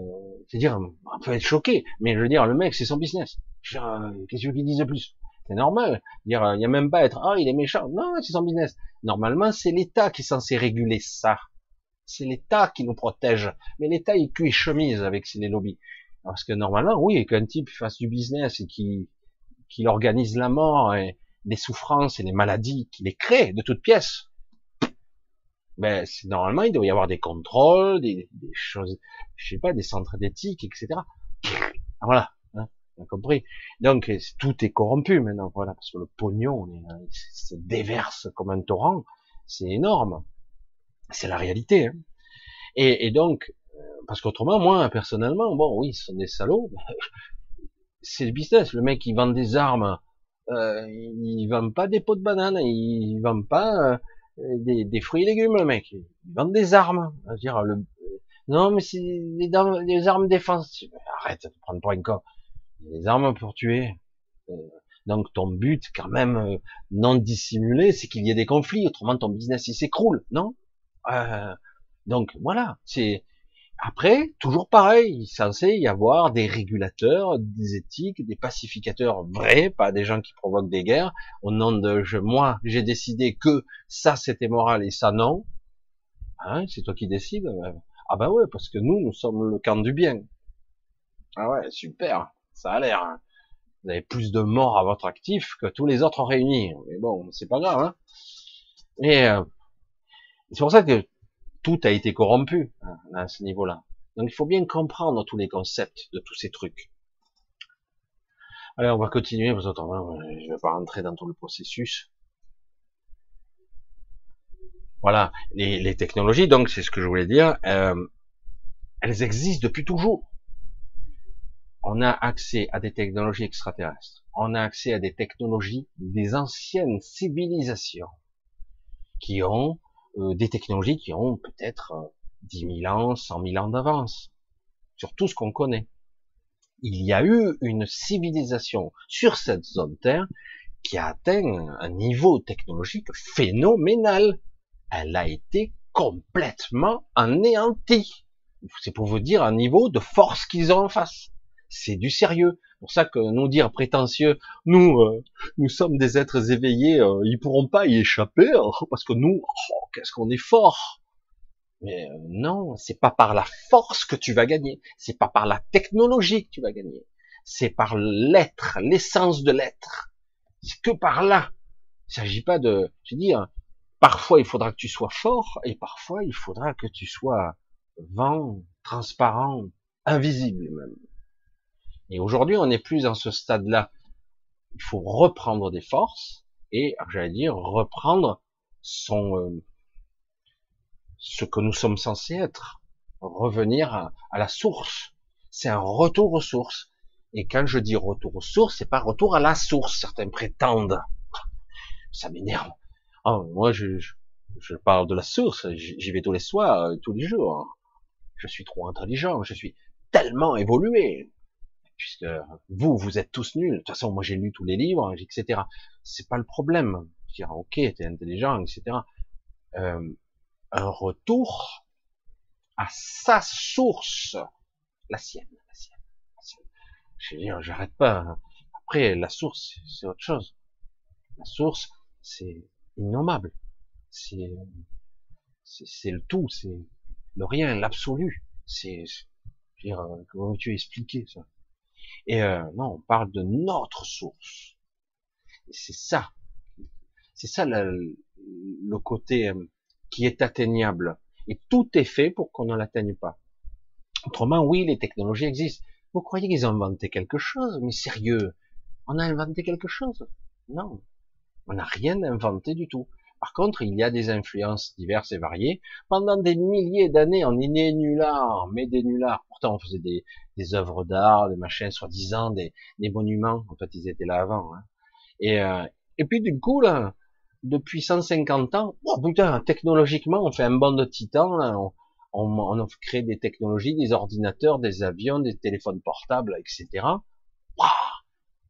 c'est dire, on peut être choqué, mais je veux dire, le mec, c'est son business. Euh, qu'est-ce qu'il dise de plus? C'est normal. Il y a même pas à être, ah, il est méchant. Non, c'est son business. Normalement, c'est l'État qui est censé réguler ça. C'est l'État qui nous protège. Mais l'État, il cuit chemise avec ses lobbies. Parce que normalement, oui, qu'un type fasse du business et qu'il qu'il organise la mort et les souffrances et les maladies, qu'il les crée de toutes pièces, ben normalement il doit y avoir des contrôles, des, choses, je sais pas, des centres d'éthique, etc. Voilà, a compris. Donc tout est corrompu maintenant, voilà, parce que le pognon il se déverse comme un torrent, c'est énorme, c'est la réalité. Hein. Et, et, donc parce qu'autrement, moi, personnellement, bon, oui, ce sont des salauds. C'est le business. Le mec, il vend des armes. Euh, il vend pas des pots de banane. Il vend pas euh, des, fruits et légumes, le mec. Il vend des armes. dire, le... Non, mais c'est des, armes défensives. Arrête de prendre pour un con. Des armes pour tuer. Euh, donc ton but, quand même, euh, non dissimulé, c'est qu'il y ait des conflits. Autrement, ton business, il s'écroule, non? Donc voilà, c'est après, toujours pareil, il est censé y avoir des régulateurs, des éthiques, des pacificateurs vrais, pas des gens qui provoquent des guerres, au nom de je, moi, j'ai décidé que ça c'était moral et ça non. Hein, c'est toi qui décides. Ah bah ouais, parce que nous, nous sommes le camp du bien. Ah ouais, super, ça a l'air. Hein. Vous avez plus de morts à votre actif que tous les autres réunis. Mais bon, c'est pas grave. Hein. Et euh, c'est pour ça que tout a été corrompu hein, à ce niveau-là. Donc il faut bien comprendre tous les concepts de tous ces trucs. Allez, on va continuer, parce que je vais pas rentrer dans tout le processus. Voilà, les, technologies, donc c'est ce que je voulais dire. Euh, Elles existent depuis toujours. On a accès à des technologies extraterrestres. On a accès à des technologies des anciennes civilisations qui ont euh, des technologies qui ont peut-être 10 euh, 000 ans, 100 000 ans d'avance sur tout ce qu'on connaît. Il y a eu une civilisation sur cette zone Terre qui a atteint un niveau technologique phénoménal. Elle a été complètement anéantie. C'est pour vous dire un niveau de force qu'ils ont en face. C'est du sérieux. Pour ça que nous dire prétentieux, nous, euh, nous sommes des êtres éveillés, euh, ils pourront pas y échapper, hein, parce que nous, oh, qu'est-ce qu'on est fort. Mais euh, non, c'est pas par la force que tu vas gagner, c'est pas par la technologie que tu vas gagner, c'est par l'être, l'essence de l'être. C'est que par là. Il s'agit pas de, je dis, hein, parfois il faudra que tu sois fort et parfois il faudra que tu sois vent, transparent, invisible même. Et aujourd'hui, on n'est plus dans ce stade-là. Il faut reprendre des forces et, j'allais dire, reprendre son euh, ce que nous sommes censés être, revenir à, la source. C'est un retour aux sources. Et quand je dis retour aux sources, c'est pas retour à la source. Certains prétendent. Ça m'énerve. Oh, moi, je, je, parle de la source. J'y vais tous les soirs, euh, tous les jours. Je suis trop intelligent. Je suis tellement évolué. Puisque vous, vous êtes tous nuls. De toute façon, moi, j'ai lu tous les livres, etc. C'est pas le problème. Dire, ok, t'es intelligent, etc. Euh, un retour à sa source, la sienne. Je veux dire, j'arrête pas. Hein. Après, la source, c'est autre chose. La source, c'est innommable. C'est, c'est le tout, c'est le rien, l'absolu. C'est, je veux dire, euh, comment tu expliquer ça? Et euh, non, on parle de notre source. C'est ça, c'est ça le, côté euh, qui est atteignable. Et tout est fait pour qu'on ne l'atteigne pas. Autrement, oui, les technologies existent. Vous croyez qu'ils ont inventé quelque chose? Mais sérieux, on a inventé quelque chose? Non, on n'a rien inventé du tout. Par contre, il y a des influences diverses et variées. Pendant des milliers d'années, on est né nulard, mais des nullards. Pourtant, on faisait des, des œuvres d'art, des machins soi-disant, des, des, monuments. En fait, ils étaient là avant. Hein. Et, euh, et puis, du coup, là, depuis 150 ans, oh technologiquement, on fait un bond de titan. On, on, on crée des technologies, des ordinateurs, des avions, des téléphones portables, etc.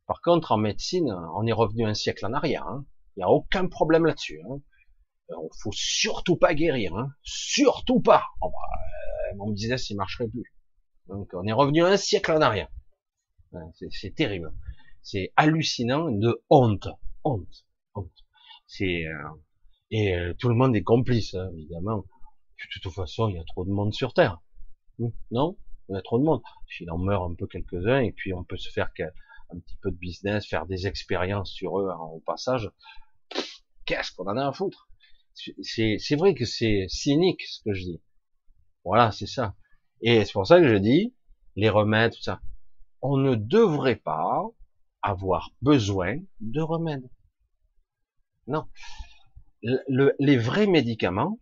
Par contre, en médecine, on est revenu un siècle en arrière. Hein. Il n'y a aucun problème là-dessus. Hein. Euh, faut surtout pas guérir, hein. surtout pas. Oh, bah, euh, mon business, il marcherait plus. Donc, on est revenu un siècle en arrière. C'est terrible. C'est hallucinant de honte, honte, honte. C'est euh, et tout le monde est complice, hein, évidemment de toute façon, il y a trop de monde sur Terre. Hmm, non? Il y a trop de monde. Il en meurt un peu quelques-uns, et puis on peut se faire un petit peu de business, faire des expériences sur eux au passage. Qu'est-ce qu'on en a à foutre? C'est vrai que c'est cynique ce que je dis. Voilà, c'est ça. Et c'est pour ça que je dis, les remèdes, tout ça. On ne devrait pas avoir besoin de remèdes. Non. les vrais médicaments,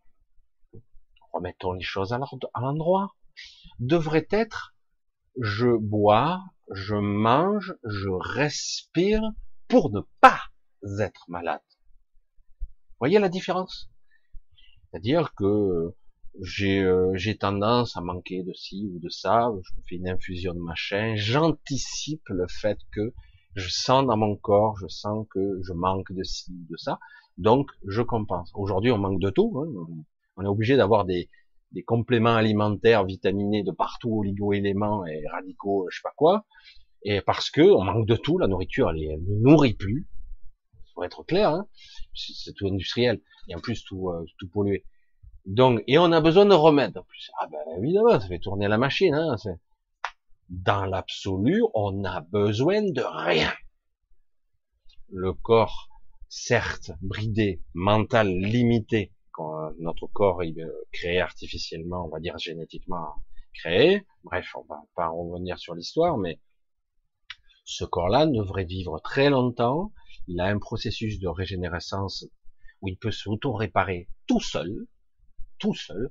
remettons les choses à l'endroit, devrait être je bois, je mange, je respire pour ne pas être malade. Voyez la différence? C'est-à-dire que j'ai euh, tendance à manquer de ci ou de ça, je me fais une infusion de machin, j'anticipe le fait que je sens dans mon corps, je sens que je manque de ci ou de ça, donc je compense. Aujourd'hui, on manque de tout, hein on est obligé d'avoir des, des compléments alimentaires vitaminés de partout, oligo-éléments et radicaux, je sais pas quoi, et parce que on manque de tout, la nourriture elle, elle ne nourrit plus, faut être clair, hein c'est tout industriel, et en plus tout, euh, tout pollué. Donc, et on a besoin de remèdes en plus. Ah ben évidemment, ça fait tourner la machine. Hein, dans l'absolu, on a besoin de rien. Le corps, certes bridé, mental limité, quand notre corps est euh, créé artificiellement, on va dire génétiquement créé. Bref, on va pas revenir sur l'histoire, mais ce corps-là devrait vivre très longtemps. Il a un processus de régénérescence où il peut s'auto-réparer tout seul, tout seul.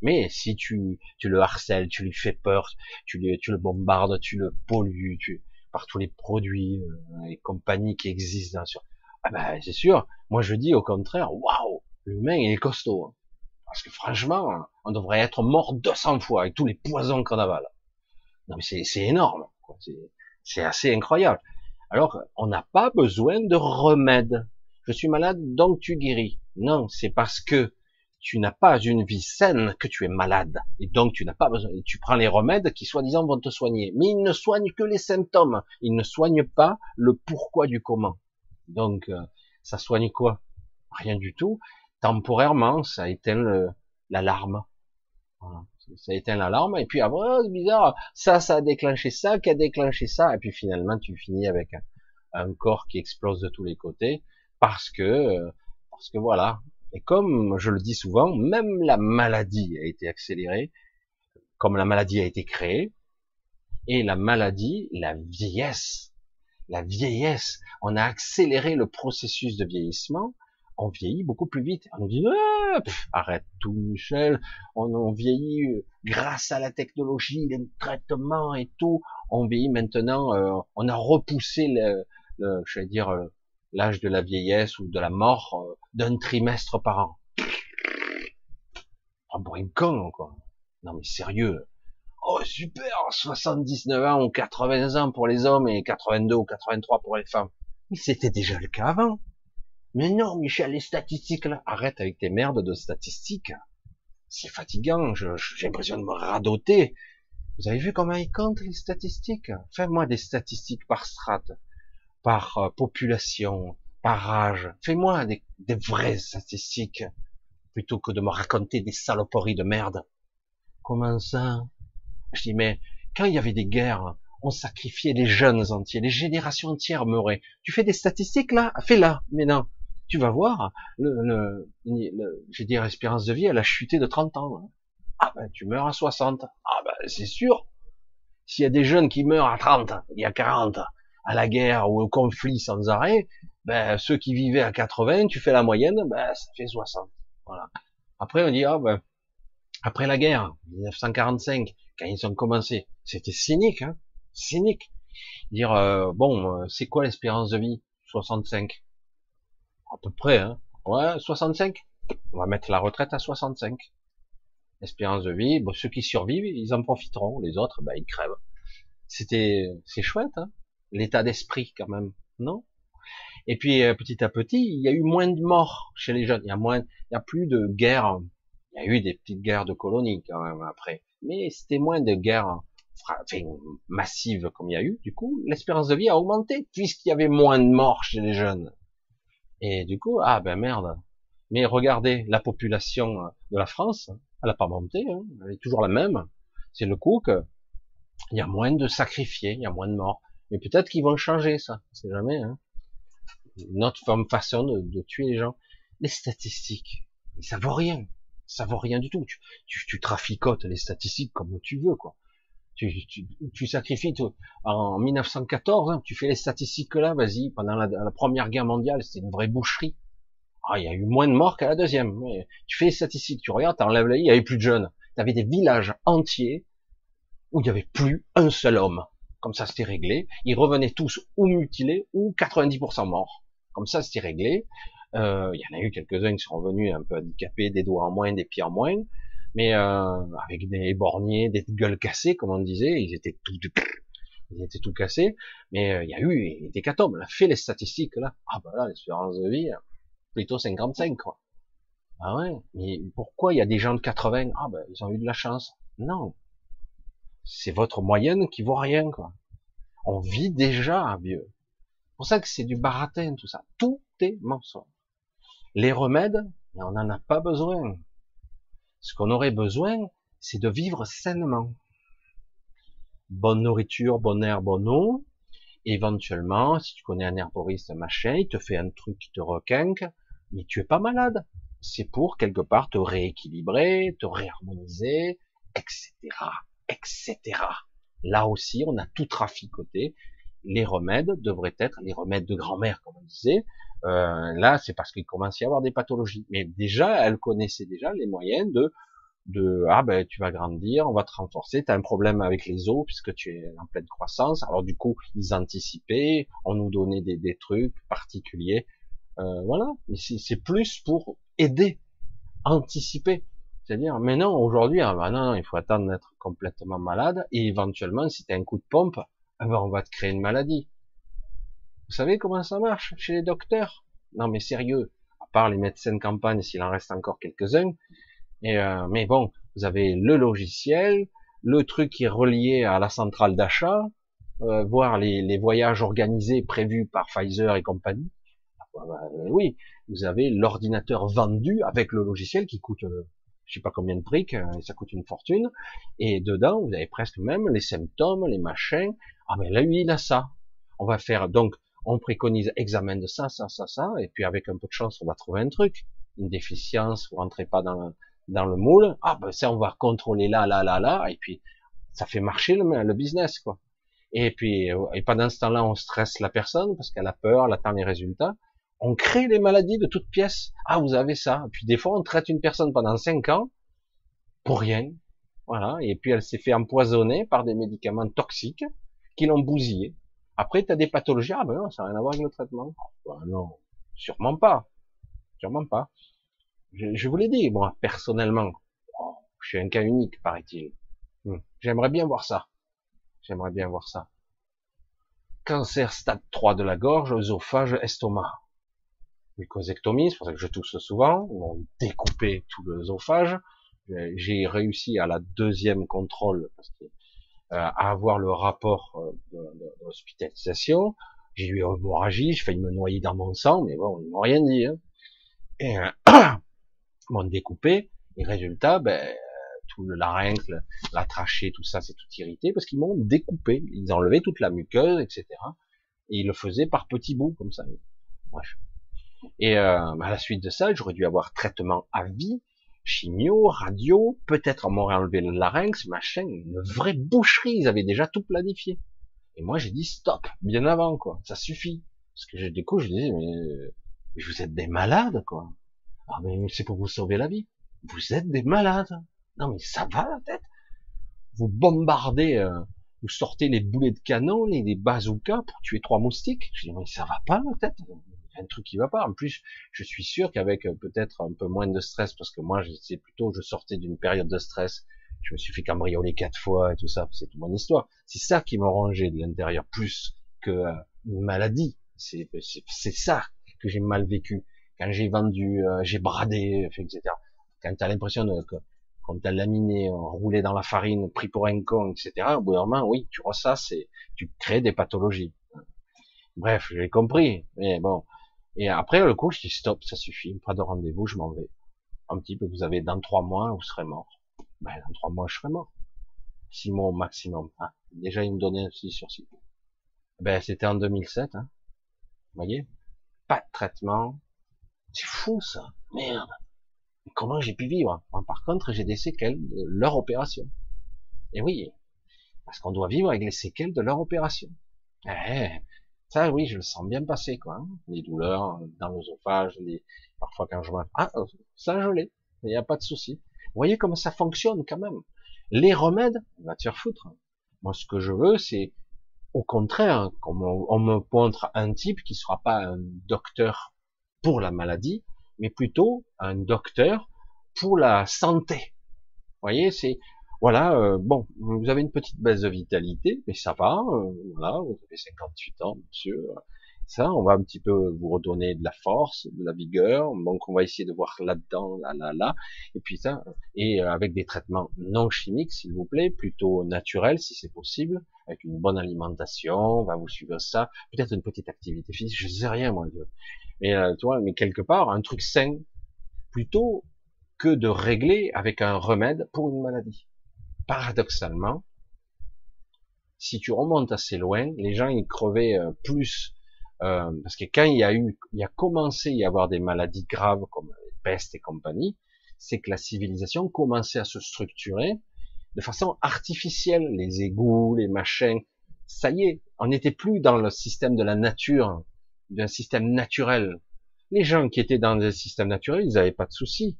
Mais si tu, tu le harcèles, tu lui fais peur, tu, lui, tu le bombardes, tu le pollues, tu, par tous les produits euh, et compagnies qui existent sur, ah ben c'est sûr. Moi je dis au contraire, waouh, l'humain il est costaud. Hein. Parce que franchement, on devrait être mort 200 fois avec tous les poisons qu'on avale. Non mais c'est énorme. C'est assez incroyable. Alors, on n'a pas besoin de remède. Je suis malade, donc tu guéris. Non, c'est parce que tu n'as pas une vie saine que tu es malade. Et donc tu n'as pas besoin, tu prends les remèdes qui soi-disant vont te soigner. Mais ils ne soignent que les symptômes. Ils ne soignent pas le pourquoi du comment. Donc, euh, ça soigne quoi? Rien du tout. Temporairement, ça éteint l'alarme. Voilà. Ça éteint l'alarme, et puis après, oh, c'est bizarre, ça, ça a déclenché ça, qui a déclenché ça, et puis finalement, tu finis avec un, corps qui explose de tous les côtés, parce que, euh, parce que voilà. Et comme je le dis souvent, même la maladie a été accélérée, comme la maladie a été créée, et la maladie, la vieillesse, la vieillesse, on a accéléré le processus de vieillissement, on vieillit beaucoup plus vite. On nous dit ah, arrête tout Michel, on, vieillit euh, grâce à la technologie, les traitements et tout. On vieillit maintenant, euh, on a repoussé le, le je vais dire euh, l'âge de la vieillesse ou de la mort d'un trimestre par an. Un pour con quoi. Non mais sérieux. Oh super, 79 ans ou 80 ans pour les hommes et 82 ou 83 pour les femmes. Mais c'était déjà le cas avant. Mais non, Michel, les statistiques là, arrête avec tes merdes de statistiques. C'est fatigant, j'ai l'impression de me radoter. Vous avez vu comment ils comptent les statistiques? Fais-moi des statistiques par strate, par euh, population, par âge. Fais-moi des, des vraies statistiques, plutôt que de me raconter des saloperies de merde. Comment ça? Je dis, mais quand il y avait des guerres, on sacrifiait les jeunes entiers, les générations entières meuraient. Tu fais des statistiques là? Fais-la. Mais non, tu vas voir, j'ai dit l'espérance de vie, elle a chuté de 30 ans. Hein. Ah ben, tu meurs à 60. Ah ben, c'est sûr. S'il y a des jeunes qui meurent à 30, il y a 40, à la guerre ou au conflit sans arrêt, ben, ceux qui vivaient à 80, tu fais la moyenne, ben, ça fait 60. Voilà. Après, on dit, ah ben, après la guerre, 1945, quand ils ont commencé, c'était cynique, hein, cynique. Dire, euh, bon, euh, c'est quoi l'espérance de vie? 65 à peu près, hein. Ouais, 65. On va mettre la retraite à 65. Espérance de vie, bon, ceux qui survivent, ils en profiteront. Les autres, ben, ils crèvent. C'était, c'est chouette, hein. L'état d'esprit, quand même. Non? Et puis, euh, petit à petit, il y a eu moins de morts chez les jeunes. Il y a moins, il y a plus de guerres. Il y a eu des petites guerres de colonies, quand même, après. Mais c'était moins de guerres, enfin, massives comme il y a eu. Du coup, l'espérance de vie a augmenté, puisqu'il y avait moins de morts chez les jeunes. Et du coup, ah ben merde. Mais regardez, la population de la France, elle n'a pas monté, hein, elle est toujours la même. C'est le coup que il y a moins de sacrifiés, il y a moins de morts. Mais peut-être qu'ils vont changer ça, c'est jamais. Hein. Notre façon de, tuer les gens. Les statistiques, ça vaut rien. Ça vaut rien du tout. Tu, tu traficotes les statistiques comme tu veux, quoi. Tu, tu, tu sacrifies tout. En 1914, hein, tu fais les statistiques là, vas-y, pendant la, première guerre mondiale, c'était une vraie boucherie. Ah, il y a eu moins de morts qu'à la deuxième. Tu fais les statistiques, tu regardes, t'enlèves la il y avait plus de jeunes. T'avais des villages entiers où il y avait plus un seul homme. Comme ça, c'était réglé. Ils revenaient tous ou mutilés ou 90% morts. Comme ça, c'était réglé. Euh, il y en a eu quelques-uns qui sont revenus un peu handicapés, des doigts en moins, des pieds en moins mais euh, avec des borniers, des gueules cassées, comme on disait, ils étaient tout, ils étaient tout cassés, mais euh, il y a eu des catombes, on fait les statistiques là, ah bah là, l'espérance de vie, plutôt 55 quoi. Ah ouais, mais pourquoi il y a des gens de 80 Ah ben ils ont eu de la chance. Non, c'est votre moyenne qui vaut rien quoi. On vit déjà vieux. C'est pour ça que c'est du baratin tout ça. Tout est mensonge. Les remèdes, on n'en a pas besoin. Ce qu'on aurait besoin, c'est de vivre sainement. Bonne nourriture, bon air, bonne eau. Éventuellement, si tu connais un herboriste, machin, il te fait un truc qui te requinque, mais tu es pas malade. C'est pour quelque part te rééquilibrer, te réharmoniser, etc., etc. Là aussi, on a tout traficoté. Les remèdes devraient être les remèdes de grand-mère, comme on disait, euh, là, c'est parce qu'il commence à y avoir des pathologies. Mais déjà, elle connaissait déjà les moyens de de ah ben tu vas grandir, on va te renforcer, tu as un problème avec les os puisque tu es en pleine croissance. Alors du coup, ils anticipaient, on nous donnait des, des trucs particuliers. Euh, voilà, mais c'est plus pour aider, anticiper. C'est-à-dire, maintenant, aujourd'hui, ah ben non, il faut attendre d'être complètement malade et éventuellement, si tu as un coup de pompe, ah ben on va te créer une maladie. Vous savez comment ça marche chez les docteurs? Non mais sérieux, à part les médecins de campagne, s'il en reste encore quelques-uns, euh, mais bon, vous avez le logiciel, le truc qui est relié à la centrale d'achat, euh, voir les, voyages organisés prévus par Pfizer et compagnie. Ah, bah, euh, oui, vous avez l'ordinateur vendu avec le logiciel qui coûte, euh, je sais pas combien de prix, ça coûte une fortune. Et dedans, vous avez presque même les symptômes, les machins. Ah mais là, il a ça. On va faire donc, on préconise examen de ça, ça, ça, ça, et puis avec un peu de chance, on va trouver un truc, une déficience, vous rentrez pas dans dans le moule, ah ben ça on va contrôler là, là, là, là, et puis ça fait marcher le, le business quoi. Et puis euh, et pendant ce temps-là, on stresse la personne parce qu'elle a peur, elle attend les résultats. On crée les maladies de toutes pièces. Ah vous avez ça. Et puis des fois on traite une personne pendant cinq ans pour rien, voilà. Et puis elle s'est fait empoisonner par des médicaments toxiques qui l'ont bousillé. Après tu as des pathologies, ah ben non, ça n'a rien à voir avec le traitement. Ben non, sûrement pas, sûrement pas. Je, vous l'ai dit, moi, personnellement, oh, je suis un cas unique, paraît-il. Hmm. J'aimerais bien voir ça. J'aimerais bien voir ça. Cancer stade 3 de la gorge, œsophage, estomac. Mucosectomie, c'est pour ça que je tousse souvent. Ils m'ont découpé tout l'œsophage. J'ai réussi à la deuxième contrôle euh, à avoir le rapport euh, de, l'hospitalisation. J'ai eu une hémorragie, je failli me noyer dans mon sang, mais bon, ils m'ont rien dit. Hein. Et, euh, m'ont découpé, et résultat, ben, tout le larynx, la trachée, tout ça, c'est tout irrité, parce qu'ils m'ont découpé, ils enlevé toute la muqueuse, etc. Et ils le faisaient par petits bouts, comme ça. Bref. Et euh, à la suite de ça, j'aurais dû avoir traitement à vie, chimio, radio, peut-être on m'aurait enlevé le larynx, machin, une vraie boucherie, ils avaient déjà tout planifié. Et moi j'ai dit stop, bien avant quoi, ça suffit. Parce que du coup je disais mais, mais vous êtes des malades quoi. Ah mais c'est pour vous sauver la vie. Vous êtes des malades. Non mais ça va la tête. Vous bombardez, euh, vous sortez les boulets de canon, les, les bazookas pour tuer trois moustiques. Je dis mais ça va pas la tête. Un truc qui va pas. En plus, je suis sûr qu'avec euh, peut-être un peu moins de stress, parce que moi, c'est plutôt, je sortais d'une période de stress. Je me suis fait cambrioler quatre fois et tout ça. C'est toute mon histoire. C'est ça qui m'a rangé de l'intérieur plus que euh, une maladie. C'est ça que j'ai mal vécu quand j'ai vendu, euh, j'ai bradé, etc. Quand tu as l'impression que quand tu as laminé, euh, roulé dans la farine, pris pour un con, etc. Au bout d'un moment, oui, tu ressasses et tu crées des pathologies. Bref, j'ai compris, mais bon. Et après, le coup, je dis stop, ça suffit, pas de rendez-vous, je m'en vais. Un petit peu, vous avez dans trois mois, vous serez mort. Ben, dans trois mois, je serai mort. Six mois au maximum. Ah, déjà, il me donnait aussi sur six. Ben, c'était en 2007, hein. Vous voyez? Pas de traitement, c'est fou ça, merde. comment j'ai pu vivre? Par contre, j'ai des séquelles de leur opération. Et oui, parce qu'on doit vivre avec les séquelles de leur opération. Eh, ça, oui, je le sens bien passer, quoi. Hein. Les douleurs dans l'osophage, les... parfois quand je vois, ah, ça je l'ai, il n'y a pas de souci. Vous voyez comment ça fonctionne quand même. Les remèdes, on va te faire foutre. Moi, ce que je veux, c'est au contraire, qu'on on me montre un type qui sera pas un docteur pour la maladie, mais plutôt un docteur pour la santé. Vous voyez, c'est voilà, euh, bon, vous avez une petite baisse de vitalité, mais ça va, euh, voilà, vous avez 58 ans, monsieur. Ça, on va un petit peu vous redonner de la force, de la vigueur. Donc, on va essayer de voir là-dedans, là, là, là. Et puis ça, et avec des traitements non chimiques, s'il vous plaît, plutôt naturels, si c'est possible, avec une bonne alimentation. On va vous suivre ça. Peut-être une petite activité physique, je sais rien, moi. Mais, euh, tu vois, mais quelque part, un truc sain, plutôt que de régler avec un remède pour une maladie. Paradoxalement, si tu remontes assez loin, les gens ils crevaient euh, plus euh, parce que quand il y a eu, il y a commencé à y avoir des maladies graves comme les pestes et compagnie, c'est que la civilisation commençait à se structurer de façon artificielle, les égouts, les machins. Ça y est, on n'était plus dans le système de la nature, d'un système naturel. Les gens qui étaient dans le système naturel, ils n'avaient pas de soucis.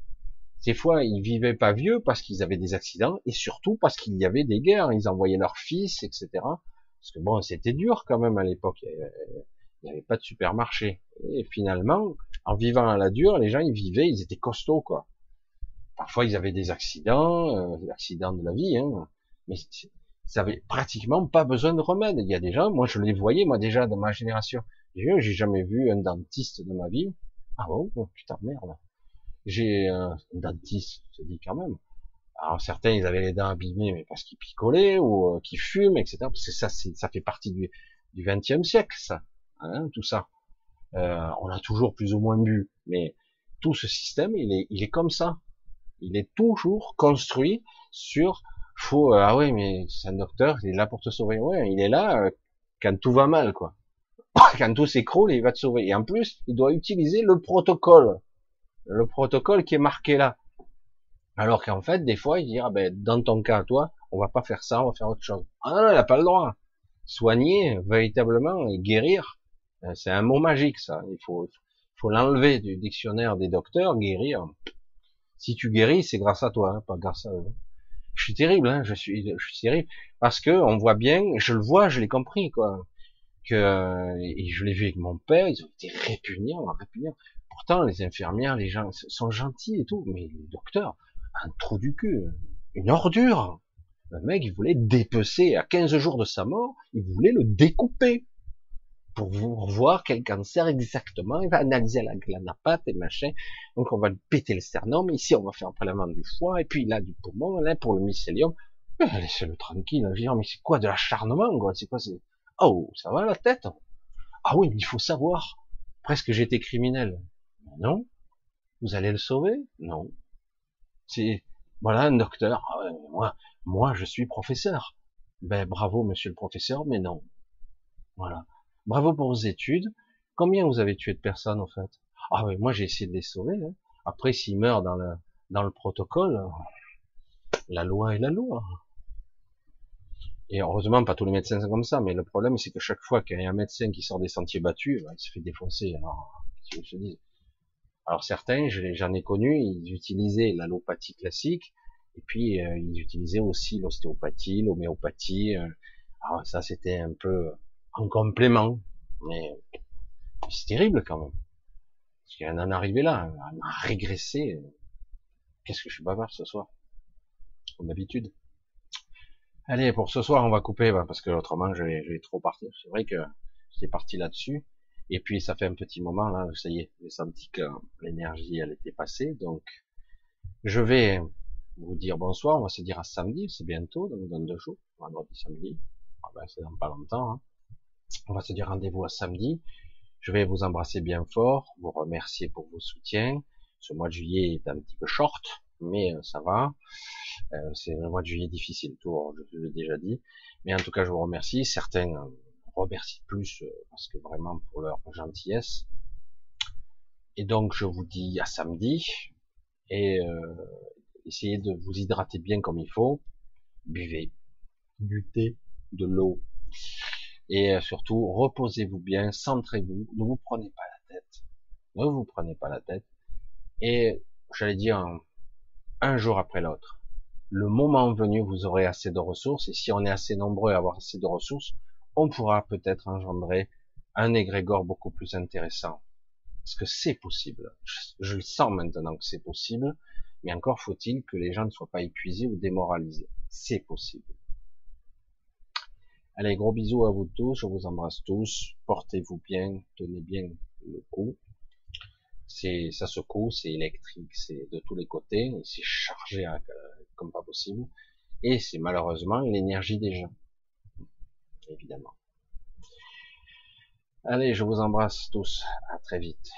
Ces fois, ils vivaient pas vieux parce qu'ils avaient des accidents et surtout parce qu'il y avait des guerres. Ils envoyaient leurs fils, etc. Parce que bon, c'était dur quand même à l'époque. Il n'y avait pas de supermarché. Et finalement, en vivant à la dure, les gens, ils vivaient, ils étaient costauds, quoi. Parfois, ils avaient des accidents, euh, des accidents de la vie, hein. Mais ça avait pratiquement pas besoin de remède. Il y a des gens, moi, je les voyais, moi, déjà, dans ma génération. J'ai jamais vu un dentiste de ma vie. Ah bon, oh, putain, merde. J'ai un dentiste, je dis quand même. Alors certains, ils avaient les dents abîmées, mais parce qu'ils picolaient ou euh, qu'ils fument, etc. Parce que ça, ça fait partie du du XXe siècle, ça, hein, tout ça. Euh, on a toujours plus ou moins bu, mais tout ce système, il est, il est comme ça. Il est toujours construit sur faut euh, ah ouais mais c'est un docteur, il est là pour te sauver. Ouais, il est là quand tout va mal quoi. Quand tout s'écroule, il va te sauver. Et en plus, il doit utiliser le protocole, le protocole qui est marqué là. Alors qu'en fait, des fois, il dit, ah ben, dans ton cas, toi, on va pas faire ça, on va faire autre chose. Ah non, il n'a pas le droit. Soigner, véritablement, et guérir, euh, c'est un mot magique, ça. Il faut, faut l'enlever du dictionnaire des docteurs, guérir. Si tu guéris, c'est grâce à toi, hein, pas grâce à eux. Je suis terrible, hein, je suis, je suis terrible. Parce que on voit bien, je le vois, je l'ai compris, quoi. Que, et je l'ai vu avec mon père, ils ont été répugnants, répugnants. Pourtant, les infirmières, les gens sont gentils et tout, mais les docteurs, un trou du cul, une ordure. Le mec, il voulait dépecer à 15 jours de sa mort, il voulait le découper pour voir quel cancer exactement. Il va analyser la glanapate et machin. Donc on va lui péter le sternum. Ici, on va faire un prélèvement du foie et puis là du poumon, là pour le mycélium. Laissez-le tranquille. mais c'est quoi de l'acharnement, quoi? C'est quoi c'est Oh, ça va la tête? Ah oui, mais il faut savoir. Presque j'étais criminel. Non. Vous allez le sauver? Non. C'est voilà un docteur. Ah moi, moi, je suis professeur. Ben bravo, monsieur le professeur, mais non. Voilà. Bravo pour vos études. Combien vous avez tué de personnes en fait? Ah oui, moi j'ai essayé de les sauver. Hein. Après, s'ils meurent dans le dans le protocole, la loi est la loi. Et heureusement, pas tous les médecins sont comme ça, mais le problème, c'est que chaque fois qu'il y a un médecin qui sort des sentiers battus, ben, il se fait défoncer. Alors, je dis. Alors certains, j'en ai connu, ils utilisaient l'allopathie classique, et puis euh, ils utilisaient aussi l'ostéopathie, l'homéopathie. Euh, alors ça, c'était un peu en complément, mais c'est terrible quand même. Parce qu'on en est arrivé là, on a régressé. Qu'est-ce que je suis bavard ce soir, comme d'habitude. Allez, pour ce soir, on va couper, bah, parce que autrement, je vais, je vais trop partir. C'est vrai que j'étais parti là-dessus. Et puis ça fait un petit moment là, ça y est, j'ai senti que l'énergie elle était passée, donc je vais vous dire bonsoir, on va se dire à samedi, c'est bientôt, donc dans deux jours, vendredi, samedi, ah ben, c'est dans pas longtemps, hein. on va se dire rendez-vous à samedi, je vais vous embrasser bien fort, vous remercier pour vos soutiens, ce mois de juillet est un petit peu short, mais euh, ça va, euh, c'est un mois de juillet difficile, tout, je vous l'ai déjà dit, mais en tout cas je vous remercie, certains remercie plus euh, parce que vraiment pour leur gentillesse. Et donc je vous dis à samedi et euh, essayez de vous hydrater bien comme il faut. Buvez du thé, de l'eau et euh, surtout reposez-vous bien, centrez-vous, ne vous prenez pas la tête, ne vous prenez pas la tête et j'allais dire un jour après l'autre. Le moment venu, vous aurez assez de ressources et si on est assez nombreux à avoir assez de ressources, on pourra peut-être engendrer un égrégore beaucoup plus intéressant. Parce que c'est possible. Je, le sens maintenant que c'est possible, mais encore faut-il que les gens ne soient pas épuisés ou démoralisés. C'est possible. Allez, gros bisous à vous tous, je vous embrasse tous, portez-vous bien, tenez bien le coup. C'est, ça secoue, c'est électrique, c'est de tous les côtés, c'est chargé hein, comme pas possible, et c'est malheureusement l'énergie des gens évidemment. Allez, je vous embrasse tous. À très vite.